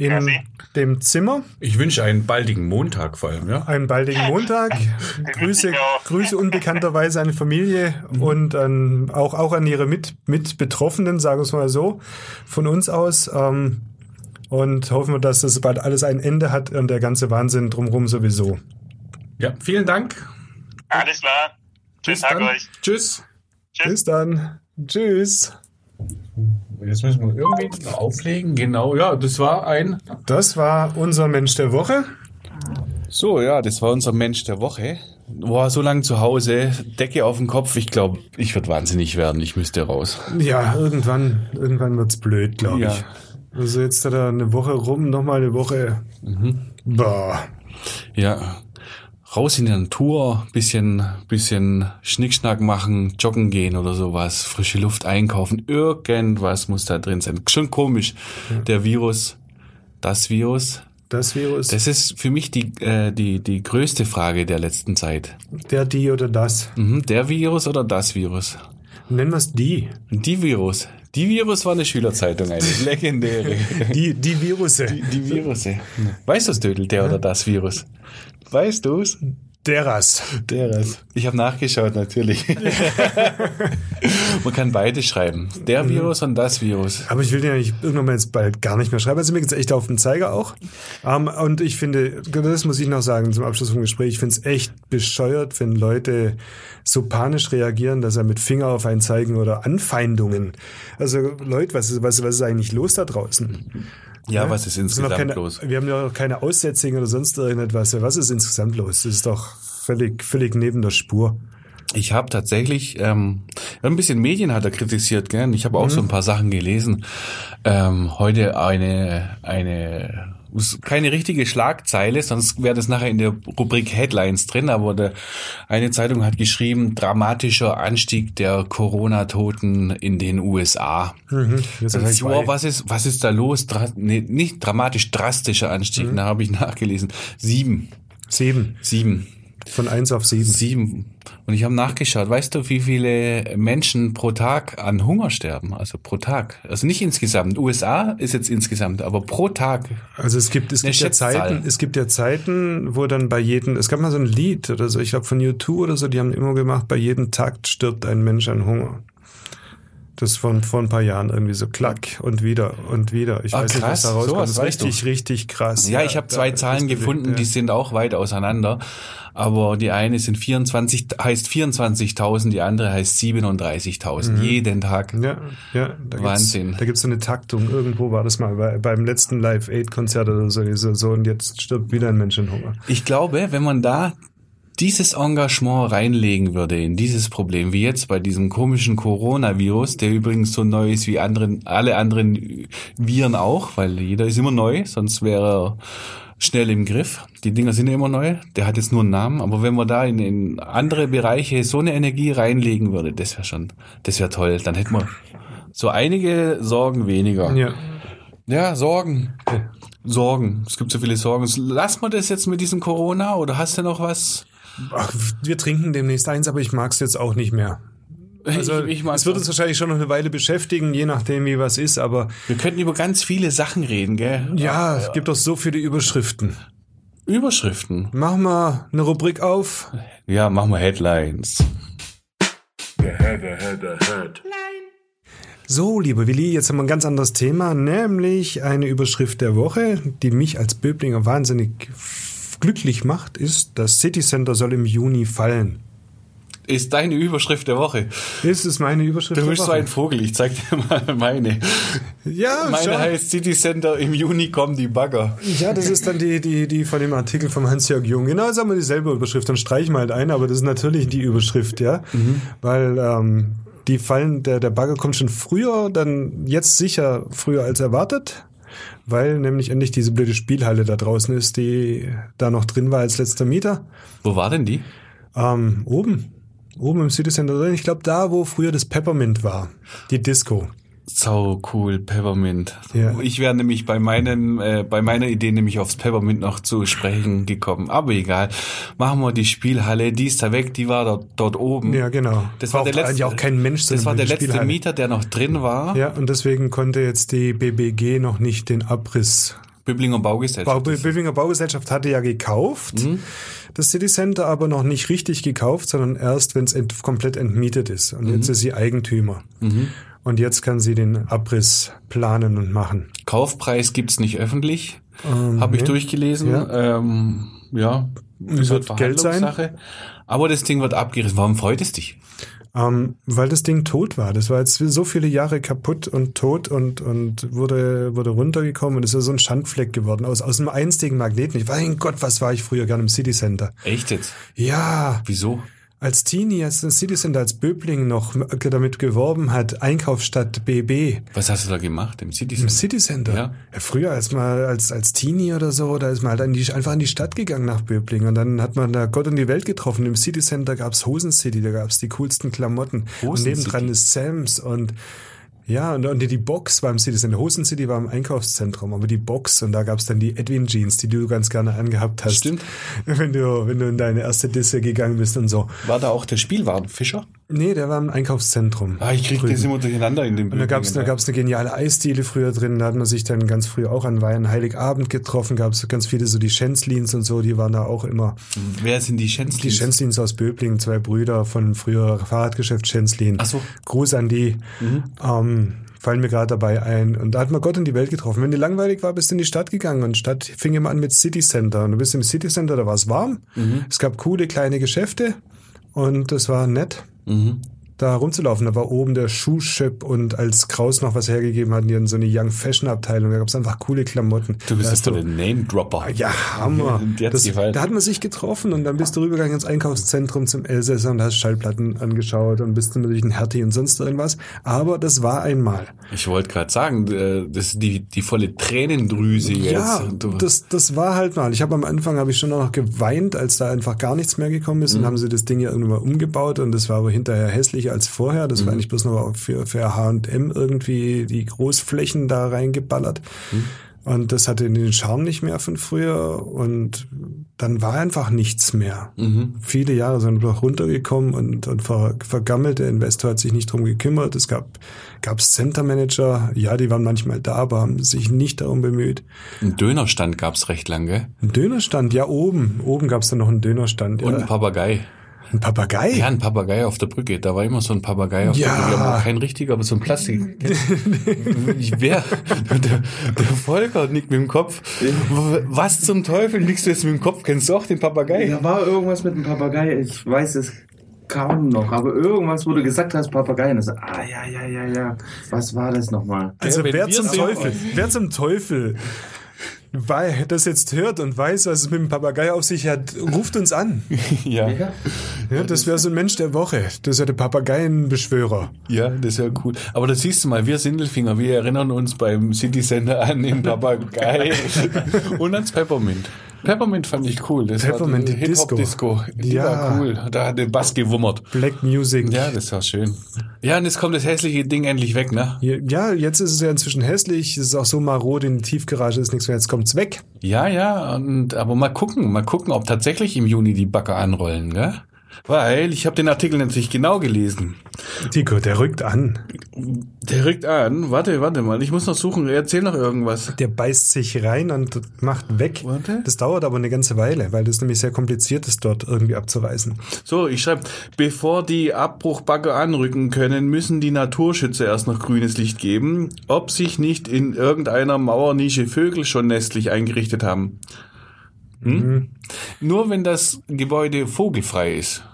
in Merci. dem Zimmer. Ich wünsche einen baldigen Montag vor allem, ja. Einen baldigen Montag. Grüße, Grüße unbekannterweise an die Familie mhm. und an, auch, auch an ihre Mit, Mitbetroffenen, sagen wir es mal so, von uns aus. Ähm, und hoffen wir, dass das bald alles ein Ende hat und der ganze Wahnsinn drumherum sowieso. Ja, vielen Dank. Alles klar. Tschüss. Tag euch. Tschüss. Bis dann. Tschüss. Jetzt müssen wir irgendwie auflegen. Genau, ja, das war ein. Das war unser Mensch der Woche. So, ja, das war unser Mensch der Woche. Boah, so lange zu Hause, Decke auf dem Kopf. Ich glaube, ich würde wahnsinnig werden. Ich müsste raus. Ja, irgendwann, irgendwann wird's blöd, glaube Ja. ich. Also jetzt hat er eine Woche rum, nochmal eine Woche. Boah. Ja. Raus in die Natur, bisschen, bisschen Schnickschnack machen, joggen gehen oder sowas, frische Luft einkaufen, irgendwas muss da drin sein. Schon komisch. Der Virus, das Virus, Das Virus, das ist für mich die, äh, die, die größte Frage der letzten Zeit. der, die oder das. Mhm, der Virus oder das Virus? Nennen wir es die. Die Virus. Die Virus war eine Schülerzeitung, eine legendäre. Die, die Virusse. Die Virusse. Weißt du Dödel, der oder das Virus? Weißt du's? Deras. Deras. Ich habe nachgeschaut, natürlich. Man kann beide schreiben. Der Virus und das Virus. Aber ich will den eigentlich irgendwann mal jetzt bald gar nicht mehr schreiben. Also mir geht's echt auf den Zeiger auch. Ähm, und ich finde, das muss ich noch sagen zum Abschluss vom Gespräch, ich finde es echt bescheuert, wenn Leute so panisch reagieren, dass er mit Finger auf einen zeigen oder Anfeindungen. Also Leute, was ist, was, was ist eigentlich los da draußen? Ja, was ist Das sind doch insgesamt keine, los? Wir haben ja auch keine Aussetzungen oder sonst irgendetwas. Was ist insgesamt los? Das ist doch völlig, völlig neben der Spur. Ich habe tatsächlich ähm, ein bisschen Medien hat er kritisiert, gell? Ich habe auch so ein paar Sachen gelesen. Ähm, heute eine eine keine richtige Schlagzeile, sonst wäre das nachher in der Rubrik Headlines drin. Aber der, eine Zeitung hat geschrieben: dramatischer Anstieg der Corona-Toten in den USA. Mhm. Wir Da sind sag ich, zwei. wow, was ist, was ist da los? Dra nee, nicht dramatisch, drastischer Anstieg. Da habe ich nachgelesen. Sieben. Sieben. Sieben. Von eins auf sieben. Sieben. Und ich habe nachgeschaut. Weißt du, wie viele Menschen pro Tag an Hunger sterben? Also pro Tag. Also nicht insgesamt. USA ist jetzt insgesamt, aber pro Tag. Also es gibt, es gibt ja. Zeiten, es gibt ja Zeiten, wo dann bei jedem, es gab mal so ein Lied oder so, ich glaube von U2 oder so, die haben immer gemacht, bei jedem Takt stirbt ein Mensch an Hunger. Das von vor ein paar Jahren irgendwie so klack und wieder und wieder. Ich Ah, weiß nicht, was krass, da rauskommt. Das ist richtig, richtig krass. Ja, ich habe zwei Zahlen bewegt, gefunden, ja. die sind auch weit auseinander. Aber die eine sind 24, heißt 24.000, die andere heißt 37.000. Jeden Tag. Ja, ja, da Wahnsinn. Gibt's, da gibt's so eine Taktung. Irgendwo war das mal bei, beim letzten Live Aid Konzert oder so, so, so und jetzt stirbt wieder ein Mensch in Hunger. Ich glaube, wenn man da dieses Engagement reinlegen würde in dieses Problem, wie jetzt bei diesem komischen Coronavirus, der übrigens so neu ist wie anderen, alle anderen Viren auch, weil jeder ist immer neu, sonst wäre er schnell im Griff. Die Dinger sind ja immer neu. Der hat jetzt nur einen Namen, aber wenn man da in, in andere Bereiche so eine Energie reinlegen würde, das wäre schon, das wäre toll. Dann hätten wir so einige Sorgen weniger. Ja. Ja, Sorgen. Sorgen. Es gibt so viele Sorgen. Lass mal das jetzt mit diesem Corona oder hast du noch was? Ach, wir trinken demnächst eins, aber ich mag's jetzt auch nicht mehr. Also, ich, ich es wird uns wahrscheinlich schon noch eine Weile beschäftigen, je nachdem, wie was ist, aber Wir könnten über ganz viele Sachen reden, gell? ja, es gibt doch so viele Überschriften. Überschriften. Machen wir eine Rubrik auf. Ja, machen wir Headlines. So, lieber Willi, jetzt haben wir ein ganz anderes Thema, nämlich eine Überschrift der Woche, die mich als Böblinger wahnsinnig glücklich macht, ist, das City Center soll im Juni fallen. Ist deine Überschrift der Woche. Ist meine Überschrift Du der bist so Woche. ein Vogel, ich zeig dir mal meine. ja, Meine schon. heißt City Center, im Juni kommen die Bagger. Ja, das ist dann die, die, die von dem Artikel vom Hans-Jörg Jung. Genau, sagen wir dieselbe Überschrift, dann streichen wir halt ein, aber das ist natürlich die Überschrift, ja. Weil ähm, die fallen, der, der Bagger kommt schon früher, dann jetzt sicher früher als erwartet, weil nämlich endlich diese blöde Spielhalle da draußen ist, die da noch drin war als letzter Mieter. Wo war denn die? Ähm, oben. Oben im City Center drin. Ich glaube, da, wo früher das Peppermint war. Die Disco. Sau cool, Peppermint. Ja. Ich wäre nämlich bei meinen, äh, bei meiner Idee nämlich aufs Peppermint noch zu sprechen gekommen. Aber egal. Machen wir die Spielhalle, die ist da weg, die war dort, dort oben. Ja, genau. Das war Braucht der letzte, eigentlich auch kein Mensch Das war der letzte Spielhalle. Mieter, der noch drin war. Ja, und deswegen konnte jetzt die BBG noch nicht den Abriss. Böblinger Bau, Baugesellschaft. Böblinger Baugesellschaft hatte ja gekauft, Mhm. das City Center aber noch nicht richtig gekauft, sondern erst, wenn es ent, komplett entmietet ist. Und Mhm. jetzt ist sie Eigentümer. Und jetzt kann sie den Abriss planen und machen. Kaufpreis gibt's nicht öffentlich. Ähm, Habe ich nee. durchgelesen. Ja. Ähm, ja. Ist Wird halt Geld sein? Aber das Ding wird abgerissen. Warum freut es dich? Ähm, weil das Ding tot war. Das war jetzt so viele Jahre kaputt und tot und, und wurde, wurde runtergekommen und ist ja so ein Schandfleck geworden aus, aus einem einstigen Magneten. Ich, mein Gott, was war ich früher gerne im City Center? Echt jetzt? Ja. Wieso? Als Teenie, als City Center, als Böbling noch damit geworben hat, Einkaufsstadt BB. Was hast du da gemacht im City Im Center? City Center? Ja. ja früher, als mal als, als Teenie oder so, da ist man halt in die, einfach in die Stadt gegangen nach Böbling und dann hat man da Gott und die Welt getroffen. Im City Center gab's Hosen City, da gab's die coolsten Klamotten. Hosen und nebendran City. ist Sam's und ja, und, und die Box war im City Center. Hosen City war im Einkaufszentrum, aber die Box und da gab's dann die Edwin Jeans, die du ganz gerne angehabt hast. Stimmt. Wenn du, wenn du in deine erste Disse gegangen bist und so. War da auch der Spielwarenfischer? Nee, der war im Einkaufszentrum. Ah, ich krieg Drüben. das immer durcheinander in dem Und da gab's da gab's eine geniale Eisdiele früher drin. Da hat man sich dann ganz früh auch an Weihnachten, Heiligabend getroffen. Gab's ganz viele so die Schänzlins und so, die waren da auch immer. Wer sind die Schänzlins? Die Schänzlins aus Böblingen, zwei Brüder von früher Fahrradgeschäft Schänzlin. Ach so. Mhm. Gruß an die. Ähm, fallen mir gerade dabei ein. Und da hat man Gott in die Welt getroffen. Wenn dir langweilig war, bist du in die Stadt gegangen und Stadt fing immer an mit City Center. Und du bist im City Center, da war es warm. Mhm. Es gab coole kleine Geschäfte und das war nett. Mhm. Da rumzulaufen, da war oben der Schuhshop und als Kraus noch was hergegeben hatten, die hatten so eine Young Fashion Abteilung, da gab es einfach coole Klamotten. Du bist hast voll ein Name-Dropper. ja, Hammer. Das, da hat man sich getroffen und dann bist du rübergegangen ins Einkaufszentrum zum Elsässer und hast Schallplatten angeschaut und bist dann natürlich ein Hertie und sonst irgendwas. Aber das war einmal. Ich wollte gerade sagen, äh, das ist die, die volle Tränendrüse jetzt. Ja, das, das war halt mal. Ich habe am Anfang habe ich schon noch geweint, als da einfach gar nichts mehr gekommen ist. Und haben sie das Ding ja irgendwann mal umgebaut und das war aber hinterher als vorher. Das war eigentlich bloß noch für, für H&M irgendwie die Großflächen da reingeballert. Und das hatte den Charme nicht mehr von früher und dann war einfach nichts mehr. Viele Jahre sind einfach runtergekommen und, und ver, vergammelt. Der Investor hat sich nicht drum gekümmert. Es gab, gab Center Manager, ja, die waren manchmal da, aber haben sich nicht darum bemüht. Ein Dönerstand gab's recht lange. Ein Dönerstand, ja, oben. Oben gab es dann noch einen Dönerstand. Und ja. ein Papagei. Ein Papagei. Ja, ein Papagei auf der Brücke. Da war immer so ein Papagei auf Ja. der Brücke. Aber kein richtiger, aber so ein Plastik. ich wer? Der, der Volker nickt mit dem Kopf. Was zum Teufel nickst du jetzt mit dem Kopf? Kennst du auch den Papagei? Da war irgendwas mit dem Papagei, ich weiß es kaum noch, aber irgendwas, wo du gesagt hast, Papagei, und ich so, ah, ja, ja, ja, ja, was war das nochmal? Also wenn wer zum Teufel, wer zum Teufel weil das jetzt hört und weiß, was es mit dem Papagei auf sich hat, ruft uns an. Ja. Ja, das wäre so ein Mensch der Woche. Das ja der Papageienbeschwörer. Ja, das ja cool. Aber das siehst du mal, wir Sindelfinger, wir erinnern uns beim City Center an den Papagei und ans Peppermint. Peppermint fand ich cool. Das Peppermint war die Hip-Hop-Disco. Die Ja. war cool. Da hat der Bass gewummert. Black Music. Ja, das war schön. Ja, und jetzt kommt das hässliche Ding endlich weg, ne? Ja, jetzt ist es ja inzwischen hässlich. Es ist auch so marode, in der Tiefgarage ist nichts mehr. Jetzt kommt's weg. Ja, ja, und aber mal gucken, mal gucken, ob tatsächlich im Juni die Bagger anrollen, gell? Weil ich habe den Artikel natürlich genau gelesen. Tico, der rückt an. Der rückt an. Warte, warte mal, ich muss noch suchen. Erzähl noch irgendwas. Der beißt sich rein und macht weg. Warte. Das dauert aber eine ganze Weile, weil das nämlich sehr kompliziert ist, dort irgendwie abzureißen. So, ich schreibe, bevor die Abbruchbagger anrücken können, müssen die Naturschützer erst noch grünes Licht geben, ob sich nicht in irgendeiner Mauernische Vögel schon nestlich eingerichtet haben. Hm? Nur wenn das Gebäude vogelfrei ist,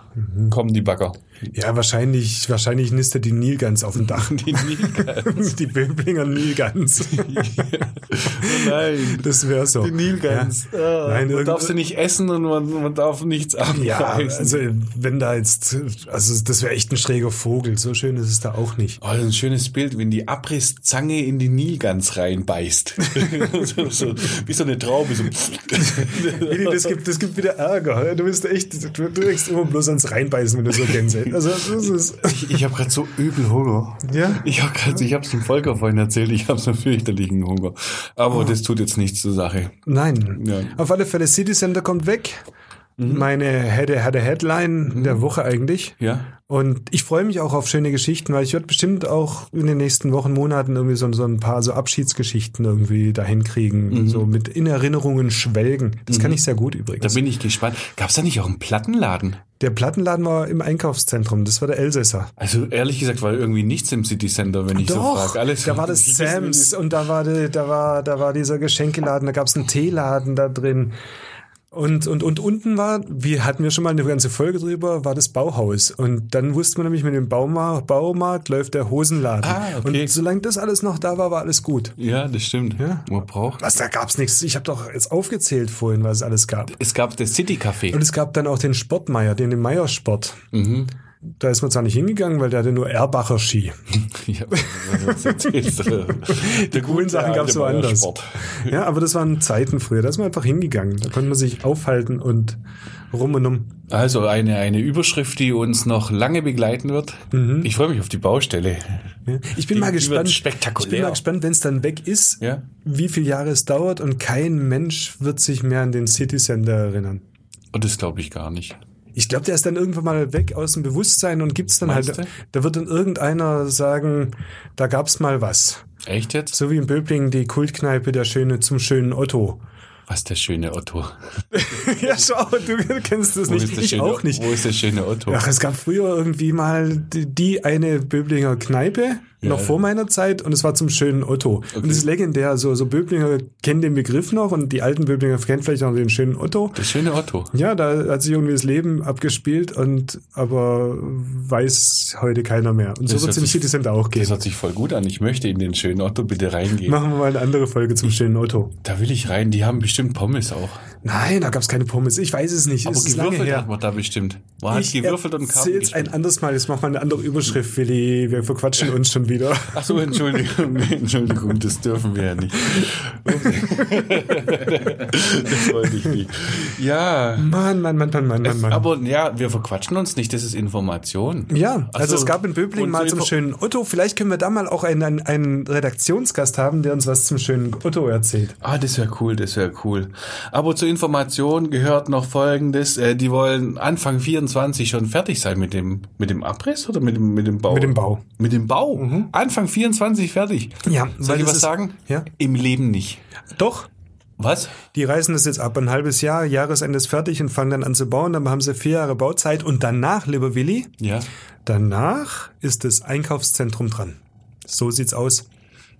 kommen die Bagger. Ja, wahrscheinlich, wahrscheinlich nistet die Nilgans auf dem Dach. Die Nilgans. die Böblinger Nilgans. Nein. Das wäre so. Die Nilgans. Ja. Ah, Nein, man darf sie nicht essen und man, man darf nichts abreißen. Ja, also wenn da jetzt, also das wäre echt ein schräger Vogel. So schön ist es da auch nicht. Oh, ein schönes Bild, wenn die Abrisszange in die Nilgans reinbeißt. so, so, wie so eine Traube. So. Das gibt, das gibt wieder Ärger. Du bist echt, du, du kriegst immer bloß ans Reinbeißen, wenn du so Gänse. Also das ist, Ich, ich habe gerade so übel Hunger. Ja? Ich habe gerade, ich habe es dem Volker vorhin erzählt, ich habe so fürchterlichen Hunger. Aber das tut jetzt nichts zur Sache. nein. Ja. Auf alle Fälle, City Center kommt weg. Meine hätte, hatte Headline der Woche eigentlich. Ja. Und ich freue mich auch auf schöne Geschichten, weil ich werde bestimmt auch in den nächsten Wochen, Monaten irgendwie so, so ein paar so Abschiedsgeschichten irgendwie dahin kriegen. So mit in Erinnerungen schwelgen. Das kann ich sehr gut Da übrigens. bin ich gespannt. Gab es da nicht auch einen Plattenladen? Der Plattenladen war im Einkaufszentrum. Das war der Elsässer. Also ehrlich gesagt war irgendwie nichts im City Center, wenn ich so frage. Alles da war das Sams und da war, die, da war, da war dieser Geschenkeladen, da gab es einen Teeladen da drin. Und, und, und unten war, wie hatten wir schon mal eine ganze Folge drüber, war das Bauhaus. Und dann wusste man nämlich, mit dem Baumarkt, Baumarkt läuft der Hosenladen. Ah, okay. Und solange das alles noch da war, war alles gut. Ja, das stimmt. Ja. Man braucht. Was, da gab's nichts. Ich habe doch jetzt aufgezählt vorhin, was es alles gab. Es gab das City Café. Und es gab dann auch den Sportmeier, den, den Meiersport. Mhm. Da ist man zwar nicht hingegangen, weil der hatte nur Erbacher Ski. Ja? Die coolen Sachen gab's alte woanders. Ja, aber das waren Zeiten früher. Da ist man einfach hingegangen. Da konnte man sich aufhalten und rum und um. Also eine, eine Überschrift, die uns noch lange begleiten wird. Ich freue mich auf die Baustelle. Ja. Ich bin Die- mal gespannt. spektakulär. Ich bin mal gespannt, wenn es dann weg ist, Ja. wie viele Jahre es dauert und kein Mensch wird sich mehr an den City Center erinnern. Und das glaube ich gar nicht. Ich glaube, der ist dann irgendwann mal weg aus dem Bewusstsein und gibt's dann Meinst halt. du? Da wird dann irgendeiner sagen, da gab's mal was. Echt jetzt? So wie in Böblingen die Kultkneipe der Schöne zum schönen Otto. Was der schöne Otto? ja, schau, du kennst das Wo nicht. Ich schöne, auch nicht. Wo ist der schöne Otto? Ach, es gab früher irgendwie mal die, die eine Böblinger Kneipe, Ja. noch vor meiner Zeit, und es war zum schönen Otto. Und das ist legendär. So, so Böblinger kennen den Begriff noch und die alten Böblinger kennen vielleicht auch den schönen Otto. Der schöne Otto. Ja, da hat sich irgendwie das Leben abgespielt und aber weiß heute keiner mehr. Und so Das wird es City Center auch Das gehen. hört sich voll gut an. Ich möchte in den schönen Otto bitte reingehen. Machen wir mal eine andere Folge zum schönen Otto. Da will ich rein. Die haben bestimmt Pommes auch. Nein, da gab's keine Pommes. Ich weiß es nicht. Aber es gewürfelt hat man da bestimmt. Man hat Ich gewürfelt und Karten erzähl's ein gespielt. anderes Mal. Jetzt machen wir eine andere Überschrift, Willi. Wir verquatschen uns schon wieder. Ach so, Entschuldigung, Entschuldigung, das dürfen wir ja nicht. das wollte ich nicht. Ja. Mann, Mann, Mann, Mann, Mann, Mann, Mann. Aber ja, wir verquatschen uns nicht, das ist Information. Ja, also so. es gab in Böblingen Und mal zum schönen Otto. Vielleicht können wir da mal auch einen, einen, Redaktionsgast haben, der uns was zum schönen Otto erzählt. Ah, das wäre cool, das wäre cool. Aber zur Information gehört noch Folgendes. Äh, die wollen Anfang 24 schon fertig sein mit dem, mit dem Abriss oder mit dem, mit dem Bau? Mit dem Bau. Mit dem Bau? Anfang 24 fertig. Ja, Soll ich was ist- sagen? Ja. Im Leben nicht. Doch. Was? Die reißen das jetzt ab. Ein halbes Jahr, Jahresende ist fertig und fangen dann an zu bauen. Dann haben sie vier Jahre Bauzeit. Und danach, lieber Willi, Ja. danach ist das Einkaufszentrum dran. So sieht's aus.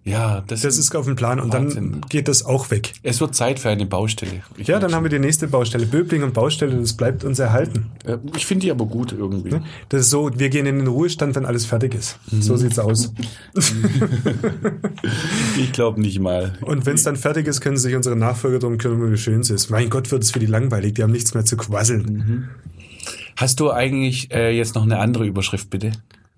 Ja, das, Das ist auf dem Plan. Und Wahnsinn. dann geht das auch weg. Es wird Zeit für eine Baustelle. Ich, Ja, dann haben wir die nächste Baustelle. Böblingen und Baustelle, das bleibt uns erhalten. Äh, ich finde die aber gut irgendwie. Das ist so, wir gehen in den Ruhestand, wenn alles fertig ist. So sieht's aus. Ich glaube nicht mal. Und wenn es dann fertig ist, können sich unsere Nachfolger darum kümmern, wie schön es ist. Mein Gott, wird es für die langweilig. Die haben nichts mehr zu quasseln. Hast du eigentlich äh, jetzt noch eine andere Überschrift, bitte?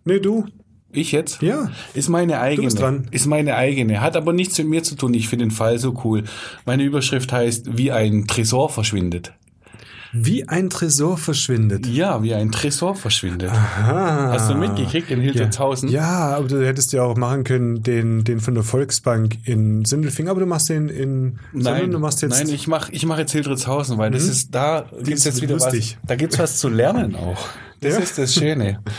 Nee, du. Ich jetzt? Ja. Ist meine eigene. bist dran. Ist meine eigene. Hat aber nichts mit mir zu tun. Ich finde den Fall so cool. Meine Überschrift heißt, wie ein Tresor verschwindet. Wie ein Tresor verschwindet. Ja, wie ein Tresor verschwindet. Ah. Hast du mitgekriegt in Hildeshausen? Ja, aber du hättest ja auch machen können, den, den von der Volksbank in Sindelfing, aber du machst den in, Nein, du machst jetzt, nein, ich mache ich mach jetzt Hildritzhausen, weil das Mhm. ist da gibt's ist jetzt wieder lustig. was. Da gibt's was zu lernen auch. Das Ja. ist das Schöne.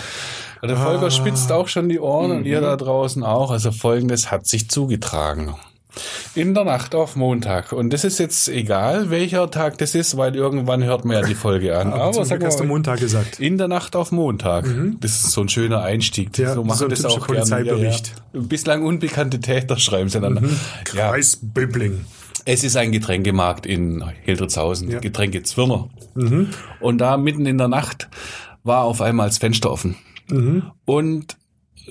Der Volker spitzt auch schon die Ohren und ihr da draußen auch. Also folgendes hat sich zugetragen. In der Nacht auf Montag. Und das ist jetzt egal, welcher Tag das ist, weil irgendwann hört man ja die Folge an. aber zum sag hast du Montag gesagt. in der Nacht auf Montag. Das ist so ein schöner Einstieg. Ja, so machen so das auch gerne. Polizeibericht. Ja, ja. Bislang unbekannte Täter schreiben sie dann. Ja. Kreis Böbling. Es ist ein Getränkemarkt in Hildritzhausen, Ja. Getränke Zwirner. Und da mitten in der Nacht war auf einmal das Fenster offen. Und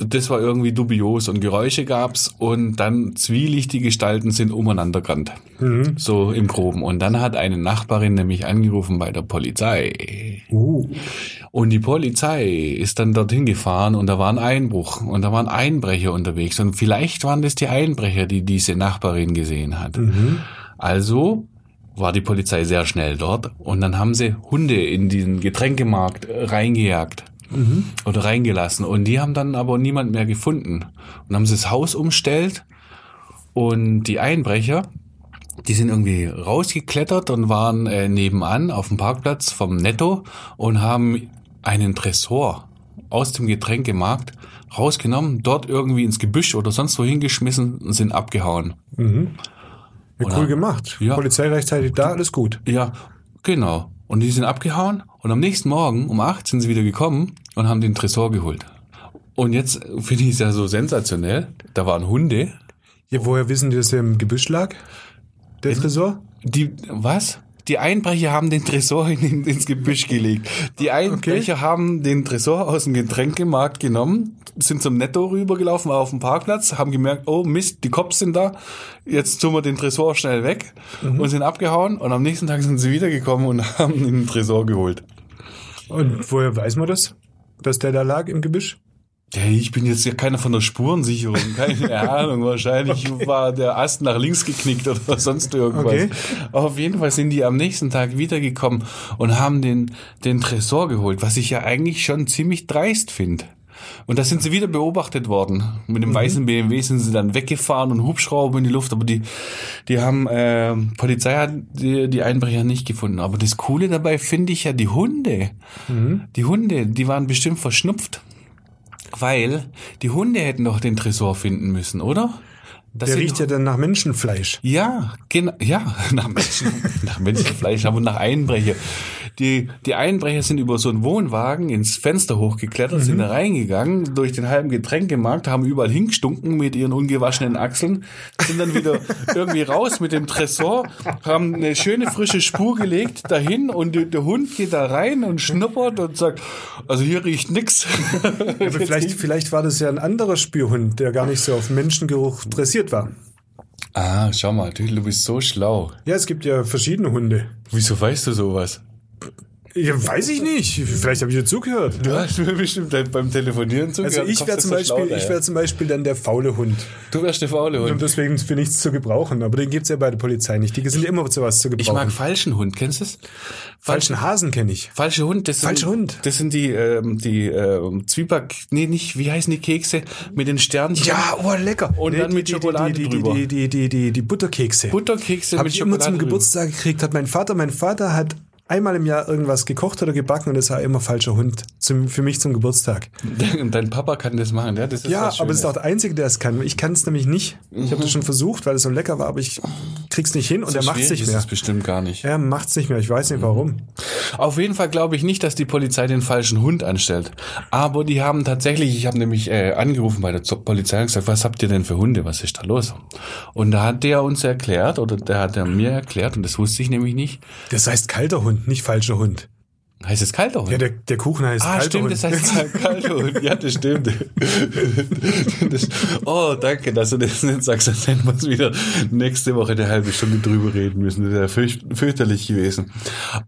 das war irgendwie dubios und Geräusche gab's und dann zwielichtige Gestalten sind umeinander gerannt. So im Groben. Und dann hat eine Nachbarin nämlich angerufen bei der Polizei. Uh. Und die Polizei ist dann dorthin gefahren und da war ein Einbruch und da waren Einbrecher unterwegs und vielleicht waren das die Einbrecher, die diese Nachbarin gesehen hat. Also war die Polizei sehr schnell dort und dann haben sie Hunde in diesen Getränkemarkt äh, reingejagt oder reingelassen und die haben dann aber niemand mehr gefunden und haben sie das Haus umstellt und die Einbrecher die sind irgendwie rausgeklettert und waren äh, nebenan auf dem Parkplatz vom Netto und haben einen Tresor aus dem Getränkemarkt rausgenommen, dort irgendwie ins Gebüsch oder sonst wo hingeschmissen und sind abgehauen. Ja, Oder- cool gemacht. Ja. Polizei rechtzeitig da, alles gut. Ja, genau. Und die sind abgehauen und am nächsten Morgen um acht sind sie wieder gekommen und haben den Tresor geholt. Und jetzt finde ich es ja so sensationell. Da waren Hunde. Ja, woher wissen die, dass der im Gebüsch lag? Der Tresor? Die, was? Die Einbrecher haben den Tresor in, ins Gebüsch gelegt. Die Einbrecher okay. haben den Tresor aus dem Getränkemarkt genommen, sind zum Netto rübergelaufen auf dem Parkplatz, haben gemerkt, oh Mist, die Cops sind da, jetzt tun wir den Tresor schnell weg mhm. und sind abgehauen und am nächsten Tag sind sie wiedergekommen und haben den Tresor geholt. Und woher weiß man das, dass der da lag im Gebüsch? Ja, ich bin jetzt ja keiner von der Spurensicherung, keine Ahnung. Wahrscheinlich war der Ast nach links geknickt oder sonst irgendwas. Okay. Auf jeden Fall sind die am nächsten Tag wiedergekommen und haben den, den Tresor geholt, was ich ja eigentlich schon ziemlich dreist finde. Und da sind sie wieder beobachtet worden. Mit dem mhm. weißen BMW sind sie dann weggefahren und Hubschrauber in die Luft. Aber die, die haben, äh, Polizei hat die, die Einbrecher nicht gefunden. Aber das Coole dabei finde ich ja die Hunde. Mhm. Die Hunde, die waren bestimmt verschnupft. Weil die Hunde hätten doch den Tresor finden müssen, oder? Das Der riecht ja dann nach Menschenfleisch. Ja, genau, ja, nach, Menschen, nach Menschenfleisch, aber nach Einbrecher. Die, die Einbrecher sind über so einen Wohnwagen ins Fenster hochgeklettert, mhm. sind da reingegangen, durch den halben Getränkemarkt, haben überall hingestunken mit ihren ungewaschenen Achseln, sind dann wieder irgendwie raus mit dem Tresor, haben eine schöne frische Spur gelegt dahin und die, der Hund geht da rein und schnuppert und sagt, also hier riecht nix. Aber vielleicht, vielleicht war das ja ein anderer Spürhund, der gar nicht so auf Menschengeruch dressiert war. Ah, schau mal, du, du bist so schlau. Ja, es gibt ja verschiedene Hunde. Wieso weißt du sowas? Ja, weiß ich nicht. Vielleicht habe ich dir zugehört. Du hast mir bestimmt beim Telefonieren zugehört. Also ich wäre zum, Beispiel, ich wär zum Beispiel dann der faule Hund. Du wärst der faule Hund. Und deswegen für nichts zu gebrauchen. Aber den gibt's ja bei der Polizei nicht. Die sind immer zu was zu gebrauchen. Ich mag falschen Hund. Kennst du es? Falschen Hasen kenne ich. Falsche Hund. Das Falsche sind, Hund. Das sind die, ähm, die ähm, Zwieback, nee, nicht, wie heißen die Kekse? Mit den Sternchen. Ja, oh, lecker. Und nee, dann mit die, Schokolade die, die, drüber. Die, die, die, die, die Butterkekse. Butterkekse Habe ich immer zum Geburtstag gekriegt. Hat mein Vater, mein Vater hat einmal im Jahr irgendwas gekocht oder gebacken und es war immer falscher Hund zum, für mich zum Geburtstag. Und dein Papa kann das machen, ja? Das ist ja, aber es ist auch der Einzige, der es kann. Ich kann es nämlich nicht. Ich habe das schon versucht, weil es so lecker war, aber ich krieg's nicht hin und so er macht es nicht mehr. Ist es bestimmt gar nicht. Er macht es nicht mehr. Ich weiß nicht warum. Auf jeden Fall glaube ich nicht, dass die Polizei den falschen Hund anstellt. Aber die haben tatsächlich, ich habe nämlich äh, angerufen bei der Polizei und gesagt, was habt ihr denn für Hunde? Was ist da los? Und da hat der uns erklärt, oder der hat er mir erklärt, und das wusste ich nämlich nicht. Das heißt kalter Hund, nicht falscher Hund. Heißt es kalter Hund? Ja, der, der Kuchen heißt ah, kalter stimmt, Hund. das heißt kalter Hund. Ja, das stimmt. Das, oh, danke, dass du das nicht sagst. Dann hätten wir uns wieder nächste Woche eine halbe Stunde drüber reden müssen. Das wäre fürcht, fürchterlich gewesen.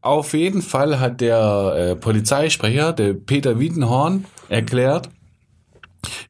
Auf jeden Fall hat der äh, Polizeisprecher, der Peter Wiedenhorn, erklärt,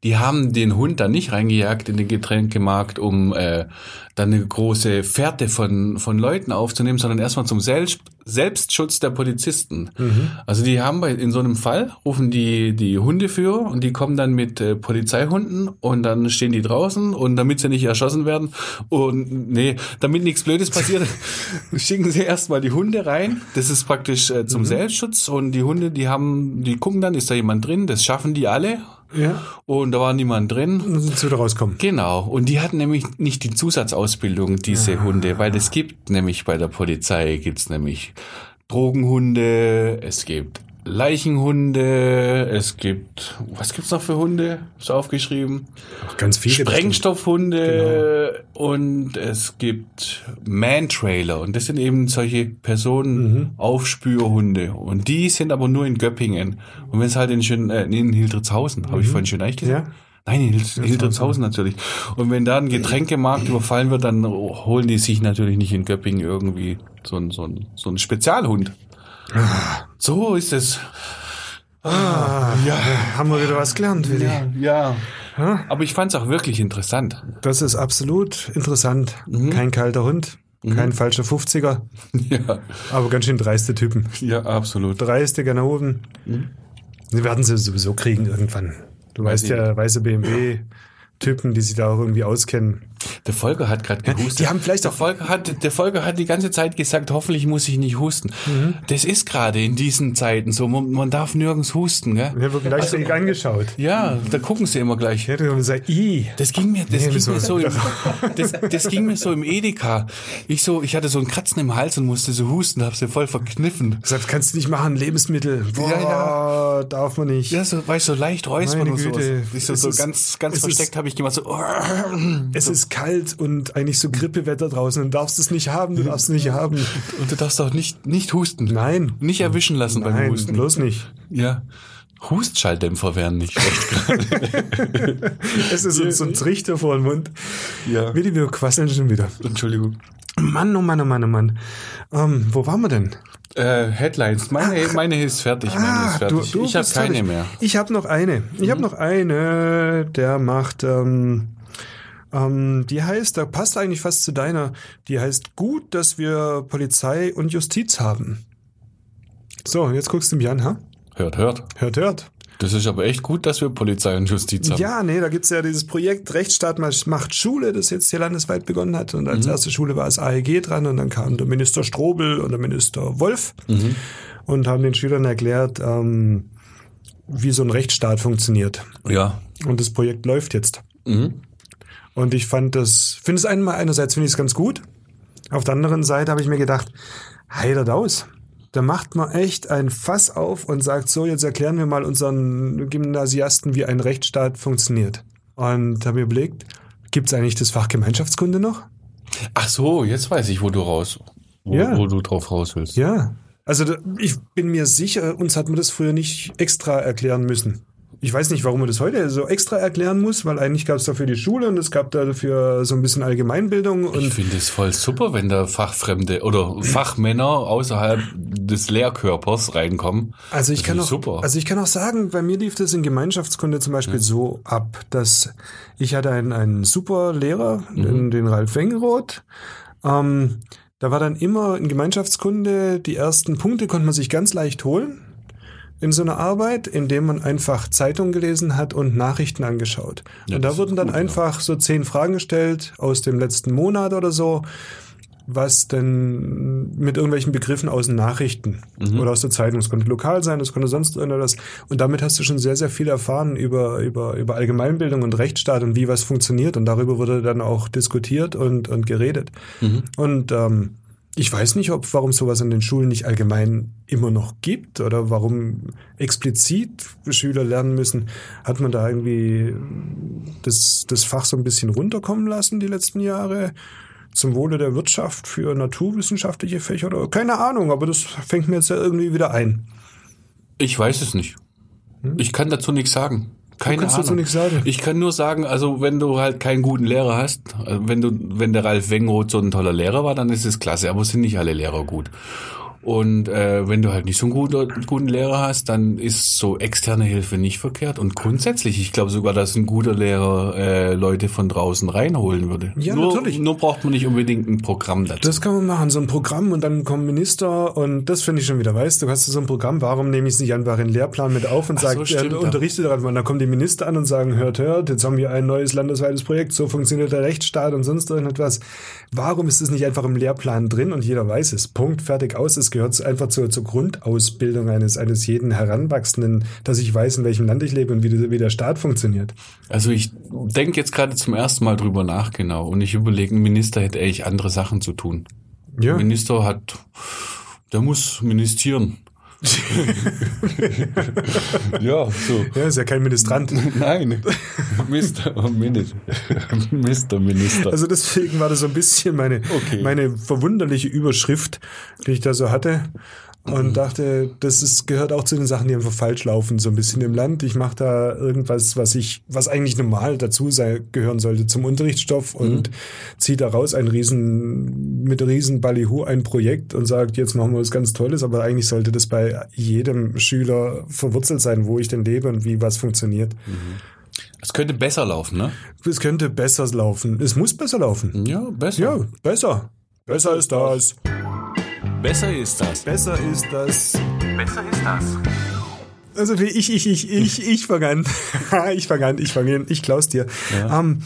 die haben den Hund dann nicht reingejagt in den Getränkemarkt, um äh, dann eine große Fährte von, von Leuten aufzunehmen, sondern erstmal zum Selbst, Selbstschutz der Polizisten. Mhm. Also die haben bei, in so einem Fall, rufen die die Hundeführer und die kommen dann mit äh, Polizeihunden und dann stehen die draußen und damit sie nicht erschossen werden und nee, damit nichts Blödes passiert, schicken sie erstmal die Hunde rein. Das ist praktisch äh, zum mhm. Selbstschutz und die Hunde, die haben, die gucken dann, ist da jemand drin, das schaffen die alle ja. Und da war niemand drin. Und dann sind sie wieder rauskommen. Genau. Und die hatten nämlich nicht die Zusatzausbildung, diese ah. Hunde, weil es gibt nämlich bei der Polizei gibt's nämlich Drogenhunde, es gibt Leichenhunde, es gibt, was gibt's noch für Hunde? Ist aufgeschrieben. Ach, ganz viele. Sprengstoffhunde genau. und es gibt Man-Trailer und das sind eben solche Personenaufspürhunde mhm. und die sind aber nur in Göppingen. Und wenn es halt in, schön, äh, in Hildritzhausen, mhm. habe ich vorhin schon eigentlich gesagt? Ja. Nein, in Hildritzhausen natürlich. Und wenn da ein Getränkemarkt überfallen wird, dann holen die sich natürlich nicht in Göppingen irgendwie so ein, so ein, so ein Spezialhund. So ist es. Ah, ja. Haben wir wieder was gelernt, Willi. Ja, ja. Aber ich fand es auch wirklich interessant. Das ist absolut interessant. Mhm. Kein kalter Hund, mhm. kein falscher 50er. Ja. Aber ganz schön dreiste Typen. Ja, absolut. Dreiste Ganoven. Mhm. Sie werden sie sowieso kriegen irgendwann. Du Weiß weißt ja, weiße BMW. Typen, die sich da auch irgendwie auskennen. Der Volker hat gerade gehustet. Die haben vielleicht der auch Volker hat der Volker hat die ganze Zeit gesagt, hoffentlich muss ich nicht husten. Mhm. Das ist gerade in diesen Zeiten so, man, man, darf nirgends husten, gell? Ja, wird gleich also, angeschaut. Ja, da gucken sie immer gleich. Ja, du sagst, I. Das ging mir, das nee, ging mir so im, das, das ging mir so im Edeka. Ich so, ich hatte so ein Kratzen im Hals und musste so husten, hab's ja voll verkniffen. Sagt, kannst du nicht machen, Lebensmittel. Boah, ja, ja. darf man nicht. Ja, so, weißt du, so leicht räuspern und so. Ich so, so ganz, ganz versteckt habe ich gemacht so. Es ist kalt und eigentlich so Grippewetter draußen und darfst es nicht haben, du darfst es nicht haben. Und du darfst auch nicht, nicht husten. Nein. Nicht erwischen lassen Nein, beim Husten. bloß nicht. Ja. Hustschalldämpfer wären nicht schlecht gerade. Es ist so, so ein Trichter vor den Mund. Ja. Willi, wir quasseln schon wieder. Entschuldigung. Mann, oh Mann, oh Mann, oh Mann. Ähm, wo waren wir denn? Äh, Headlines. Meine, meine ist fertig. Meine Ah, ist fertig. ich habe keine fertig. mehr. Ich habe noch eine. Ich habe noch eine, der macht, ähm, ähm, die heißt, da passt eigentlich fast zu deiner, die heißt gut, dass wir Polizei und Justiz haben. So, jetzt guckst du mich an, ha? Hört, hört. Hört, hört. Das ist aber echt gut, dass wir Polizei und Justiz haben. Ja, nee, da gibt's ja dieses Projekt Rechtsstaat macht Schule, das jetzt hier landesweit begonnen hat. Und als Mhm. erste Schule war es AEG dran und dann kam der Minister Strobel und der Minister Wolf Mhm. und haben den Schülern erklärt, ähm, wie so ein Rechtsstaat funktioniert. Ja. Und das Projekt läuft jetzt. Mhm. Und ich fand das, finde es einmal, einerseits finde ich es ganz gut. Auf der anderen Seite habe ich mir gedacht, heidert aus. Da macht man echt ein Fass auf und sagt so, jetzt erklären wir mal unseren Gymnasiasten, wie ein Rechtsstaat funktioniert. Und habe mir überlegt, gibt es eigentlich das Fach Gemeinschaftskunde noch? Ach so, jetzt weiß ich, wo du raus, wo, Ja. wo du drauf raus willst. Ja. Also ich bin mir sicher, uns hat man das früher nicht extra erklären müssen. Ich weiß nicht, warum man das heute so extra erklären muss, weil eigentlich gab es dafür die Schule und es gab dafür so ein bisschen Allgemeinbildung und Ich finde es voll super, wenn da Fachfremde oder Fachmänner außerhalb des Lehrkörpers reinkommen. Also ich Das kann auch, super. also ich kann auch sagen, bei mir lief das in Gemeinschaftskunde zum Beispiel so ab, dass ich hatte einen, einen super Lehrer, Mhm. den, den Ralf Wengeroth. Ähm, da war dann immer in Gemeinschaftskunde, die ersten Punkte konnte man sich ganz leicht holen in so einer Arbeit, indem man einfach Zeitung gelesen hat und Nachrichten angeschaut. Ja, und das da wurden dann gut, ja. einfach so zehn Fragen gestellt aus dem letzten Monat oder so, was denn mit irgendwelchen Begriffen aus den Nachrichten Mhm. oder aus der Zeitung. Es konnte lokal sein, es konnte sonst irgendwas. Und damit hast du schon sehr, sehr viel erfahren über, über, über Allgemeinbildung und Rechtsstaat und wie was funktioniert. Und darüber wurde dann auch diskutiert und, und geredet. Mhm. Und ähm, ich weiß nicht, ob warum sowas an den Schulen nicht allgemein immer noch gibt oder warum explizit Schüler lernen müssen. Hat man da irgendwie das, das Fach so ein bisschen runterkommen lassen die letzten Jahre? Zum Wohle der Wirtschaft für naturwissenschaftliche Fächer oder keine Ahnung, aber das fängt mir jetzt ja irgendwie wieder ein. Ich weiß es nicht. Ich kann dazu nichts sagen. Keine kannst Ahnung. dazu nichts sagen? Ich kann nur sagen, also wenn du halt keinen guten Lehrer hast, also wenn du, wenn der Ralf Wengroth so ein toller Lehrer war, dann ist es klasse, aber es sind nicht alle Lehrer gut. Und äh, wenn du halt nicht so einen guten, guten Lehrer hast, dann ist so externe Hilfe nicht verkehrt. Und grundsätzlich, ich glaube sogar, dass ein guter Lehrer äh, Leute von draußen reinholen würde. Ja, nur, natürlich. Nur braucht man nicht unbedingt ein Programm dazu. Das kann man machen, so ein Programm und dann kommen Minister und das finde ich schon wieder, weißt du, hast du so ein Programm, warum nehme ich es nicht einfach in den Lehrplan mit auf und so, sage, stimmt, ja, ja. unterrichte daran, und dann kommen die Minister an und sagen, hört, hört, jetzt haben wir ein neues landesweites Projekt, so funktioniert der Rechtsstaat und sonst irgendetwas. Warum ist es nicht einfach im Lehrplan drin und jeder weiß es? Punkt, fertig, aus. Es gehört einfach zur, zur Grundausbildung eines, eines jeden Heranwachsenden, dass ich weiß, in welchem Land ich lebe und wie, der- wie der Staat funktioniert. Also ich denke jetzt gerade zum ersten Mal drüber nach, genau. Und ich überlege, ein Minister hätte eigentlich andere Sachen zu tun. Ja. Ein Minister hat, der muss ministrieren. ja, so. Ja, ist ja kein Ministrant. Nein, Mr. Minister. Mr. Minister. Also deswegen war das so ein bisschen meine, Okay. meine verwunderliche Überschrift, die ich da so hatte. Und Mhm. dachte, das ist, gehört auch zu den Sachen, die einfach falsch laufen, so ein bisschen im Land. Ich mache da irgendwas, was ich, was eigentlich normal dazu sei, gehören sollte zum Unterrichtsstoff Mhm. und ziehe daraus ein riesen, mit riesen Ballyhoo ein Projekt und sagt, jetzt machen wir was ganz Tolles, aber eigentlich sollte das bei jedem Schüler verwurzelt sein, wo ich denn lebe und wie was funktioniert. Es könnte besser laufen, ne? Es könnte besser laufen. Es muss besser laufen. Ja, besser. Ja, besser. Besser ist das. Besser ist das. Besser ist das. Besser ist das. Also wie ich, ich, ich, ich, ich fange an. ich fange an, ich fange an, ich klaus dir. Ähm,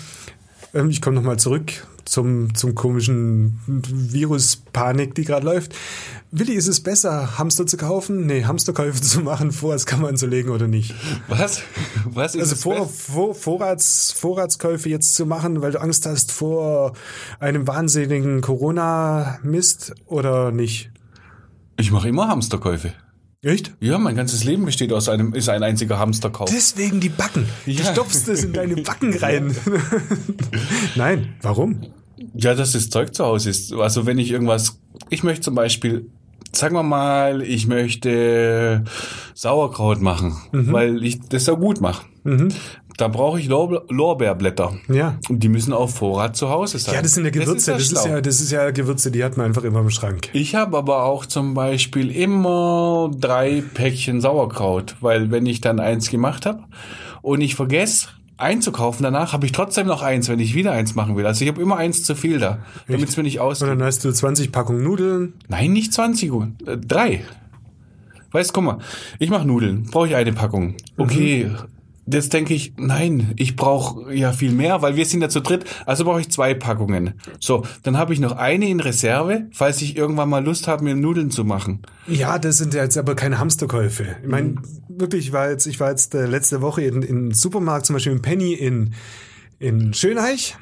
ähm, ich komme nochmal zurück zum, zum komischen Virus-Panik, die gerade läuft. Willi, ist es besser, Hamster zu kaufen? Nee, Hamsterkäufe zu machen, Vorratskammer zu legen oder nicht? Was? Was ist Also vor, vor, Vorrats, Vorratskäufe jetzt zu machen, weil du Angst hast vor einem wahnsinnigen Corona-Mist oder nicht? Ich mache immer Hamsterkäufe. Echt? Ja, mein ganzes Leben besteht aus einem, ist ein einziger Hamsterkauf. Deswegen die Backen. Du Ja. stopfst das in deine Backen rein. Nein, warum? Ja, dass das Zeug zu Hause ist. Also wenn ich irgendwas, ich möchte zum Beispiel, sagen wir mal, ich möchte Sauerkraut machen, Mhm. weil ich das ja gut mache. Da brauche ich Lor Lorbeerblätter. Ja. Und die müssen auf Vorrat zu Hause sein. Ja, das sind ja Gewürze. Das ist, schlau. ja, das ist ja Gewürze, die hat man einfach immer im Schrank. Ich habe aber auch zum Beispiel immer drei Päckchen Sauerkraut, weil wenn ich dann eins gemacht habe und ich vergesse einzukaufen danach, habe ich trotzdem noch eins, wenn ich wieder eins machen will. Also ich habe immer eins zu viel da, damit es mir nicht Und ausgeht. dann hast du 20 Packungen Nudeln. Nein, nicht 20, äh, drei. Weißt, guck mal, ich mache Nudeln, brauche ich eine Packung. Okay, jetzt denke ich, nein, ich brauche ja viel mehr, weil wir sind ja zu dritt, also brauche ich zwei Packungen. So, dann habe ich noch eine in Reserve, falls ich irgendwann mal Lust habe, mir Nudeln zu machen. Ja, das sind ja jetzt aber keine Hamsterkäufe. Ich meine, wirklich, ich war jetzt, ich war jetzt äh, letzte Woche in, in Supermarkt, zum Beispiel im Penny in, in Schöneich,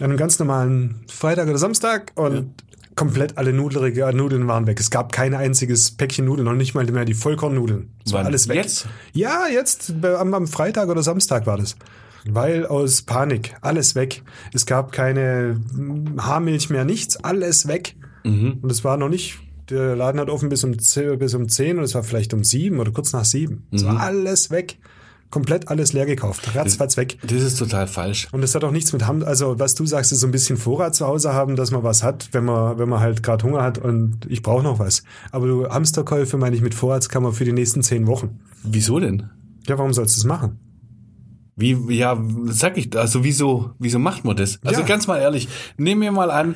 an einem ganz normalen Freitag oder Samstag und komplett alle Nudelregal, Nudeln waren weg. Es gab kein einziges Päckchen Nudeln, noch nicht mal mehr die Vollkornnudeln. Es war alles weg. Jetzt? Ja, jetzt äh, am, am Freitag oder Samstag war das. Weil aus Panik, alles weg. Es gab keine mm, Haarmilch mehr, nichts, alles weg. Und es war noch nicht, der Laden hat offen bis um, 10, bis um 10 und es war vielleicht um 7 oder kurz nach 7. Es war alles weg. Komplett alles leer gekauft. Ratzfatz weg. Das ist total falsch. Und das hat auch nichts mit Ham, also was du sagst, ist so ein bisschen Vorrat zu Hause haben, dass man was hat, wenn man, wenn man halt gerade Hunger hat und ich brauche noch was. Aber du Hamsterkäufe meine ich mit Vorratskammer für die nächsten zehn Wochen. Wieso denn? Ja, warum sollst du das machen? Wie, ja, sag ich, also wieso, wieso macht man das? Also Ja. ganz mal ehrlich, nehmen wir mal an,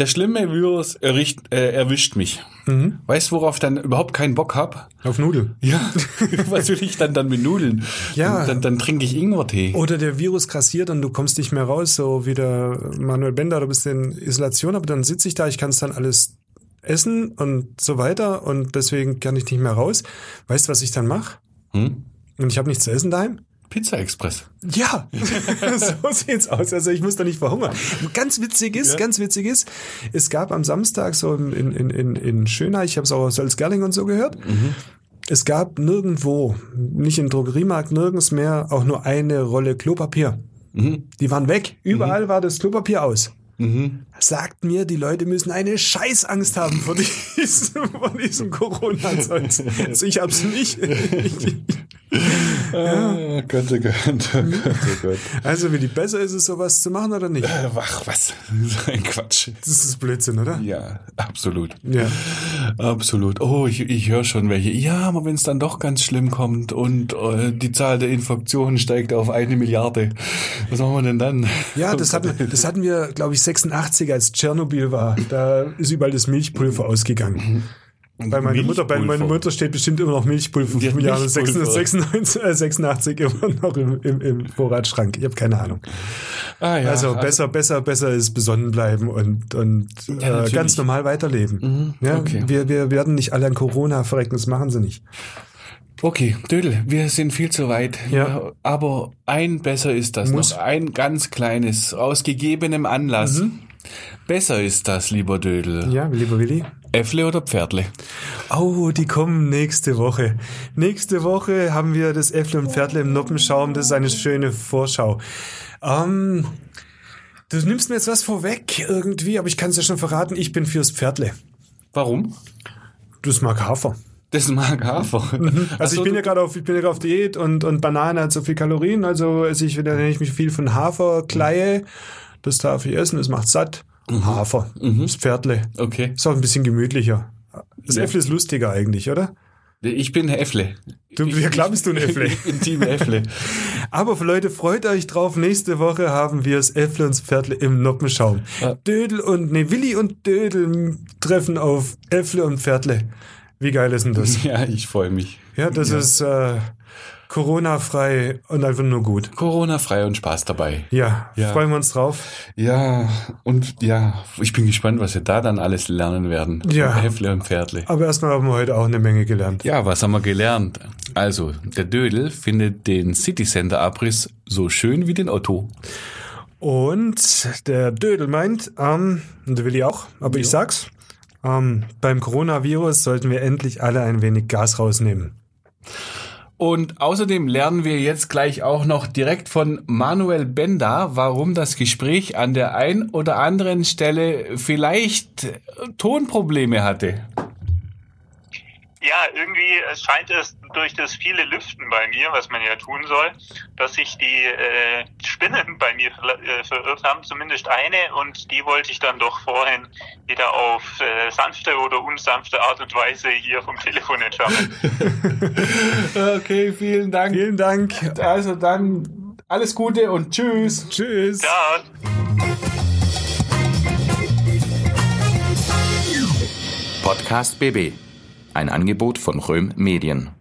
der schlimme Virus erricht, äh, erwischt mich. Mhm. Weißt du, worauf ich dann überhaupt keinen Bock hab? Auf Nudeln. Ja, was will ich dann dann mit Nudeln? Ja. Dann, dann trinke ich Ingwertee. Oder der Virus grassiert und du kommst nicht mehr raus, so wie der Manuel Bender, du bist in Isolation, aber dann sitze ich da, ich kann es dann alles essen und so weiter und deswegen kann ich nicht mehr raus. Weißt du, was ich dann mache? Hm? Und ich habe nichts zu essen daheim? Pizza Express. Ja, so sieht's aus. Also ich muss da nicht verhungern. Ganz witzig ist, ganz witzig ist, es gab am Samstag so in, in, in, in Schöneich, ich habe es auch aus Salzgerling und so gehört, es gab nirgendwo, nicht im Drogeriemarkt, nirgends mehr auch nur eine Rolle Klopapier. Die waren weg. Überall war das Klopapier aus. Sagt mir, die Leute müssen eine Scheißangst haben vor diesem, vor diesem Corona-Zeugs. Also ich hab's nicht. Ah, Gott, oh Gott, oh Gott, oh Gott. Also, Willi, besser ist es, sowas zu machen oder nicht? Äh, Ach, was? So ein Quatsch. Das ist Blödsinn, oder? Ja, absolut. Ja. Absolut. Oh, ich, ich höre schon welche. Ja, aber wenn es dann doch ganz schlimm kommt und äh, die Zahl der Infektionen steigt auf eine Milliarde, was machen wir denn dann? Ja, das hatten, das hatten wir, glaube ich, 86, als Tschernobyl war. Da ist überall das Milchpulver ausgegangen. Bei meiner Mutter, bei meiner Mutter steht bestimmt immer noch Milchpulver vom Jahr Milchpulver. 96, äh, 86 immer noch im, im, im Vorratsschrank. Ich habe keine Ahnung. Ah, ja, also besser, besser, besser ist besonnen bleiben und, und Ja, äh, ganz normal weiterleben. Ja, okay. wir, wir werden nicht alle an Corona verrecken, das machen sie nicht. Okay, Dödel, wir sind viel zu weit. Ja. Aber ein besser ist das Muss. noch. Ein ganz kleines, aus gegebenem Anlass. Besser ist das, lieber Dödel. Ja, lieber Willi. Äffle oder Pferdle? Oh, die kommen nächste Woche. Nächste Woche haben wir das Äffle und Pferdle im Noppenschaum. Das ist eine schöne Vorschau. Ähm, du nimmst mir jetzt was vorweg irgendwie, aber ich kann es ja schon verraten. Ich bin fürs Pferdle. Warum? Das mag Hafer. Das mag Hafer. Also ich bin ja gerade auf, ich bin ja auf Diät und, und Banane hat so viel Kalorien. Also esse ich, nenne ich mich viel von Haferkleie. Das darf ich essen, das macht satt. Hafer. Das Pferdle. Okay. Ist auch ein bisschen gemütlicher. Das Ja. Äffle ist lustiger eigentlich, oder? Ich bin Äffle. Du, ja klar bist du ein Äffle. Ich bin Team Äffle. Aber Leute, freut euch drauf. Nächste Woche haben wir das Äffle und das Pferdle im Noppenschaum. Ja. Dödel und, nee, Willi und Dödel treffen auf Äffle und Pferdle. Wie geil ist denn das? Ja, ich freue mich. Ja, das ist äh, Corona-frei und einfach nur gut. Corona-frei und Spaß dabei. Ja, Ja. freuen wir uns drauf. Ja, und ja, ich bin gespannt, was wir da dann alles lernen werden. Ja. Äffle und Pferdle. Aber erstmal haben wir heute auch eine Menge gelernt. Ja, was haben wir gelernt? Also, der Dödel findet den City Center Abriss so schön wie den Otto. Und der Dödel meint, ähm, und der Willi auch, aber ich sag's, Ähm, beim Coronavirus sollten wir endlich alle ein wenig Gas rausnehmen. Und außerdem lernen wir jetzt gleich auch noch direkt von Manuel Benda, warum das Gespräch an der ein oder anderen Stelle vielleicht Tonprobleme hatte. Ja, irgendwie scheint es durch das viele Lüften bei mir, was man ja tun soll, dass sich die äh, Spinnen bei mir äh, verirrt haben, zumindest eine, und die wollte ich dann doch vorhin wieder auf äh, sanfte oder unsanfte Art und Weise hier vom Telefon entfernen. okay, vielen Dank. Vielen Dank. Also dann alles Gute und tschüss. Tschüss. Ciao. Podcast BB. Ein Angebot von Röhm Medien.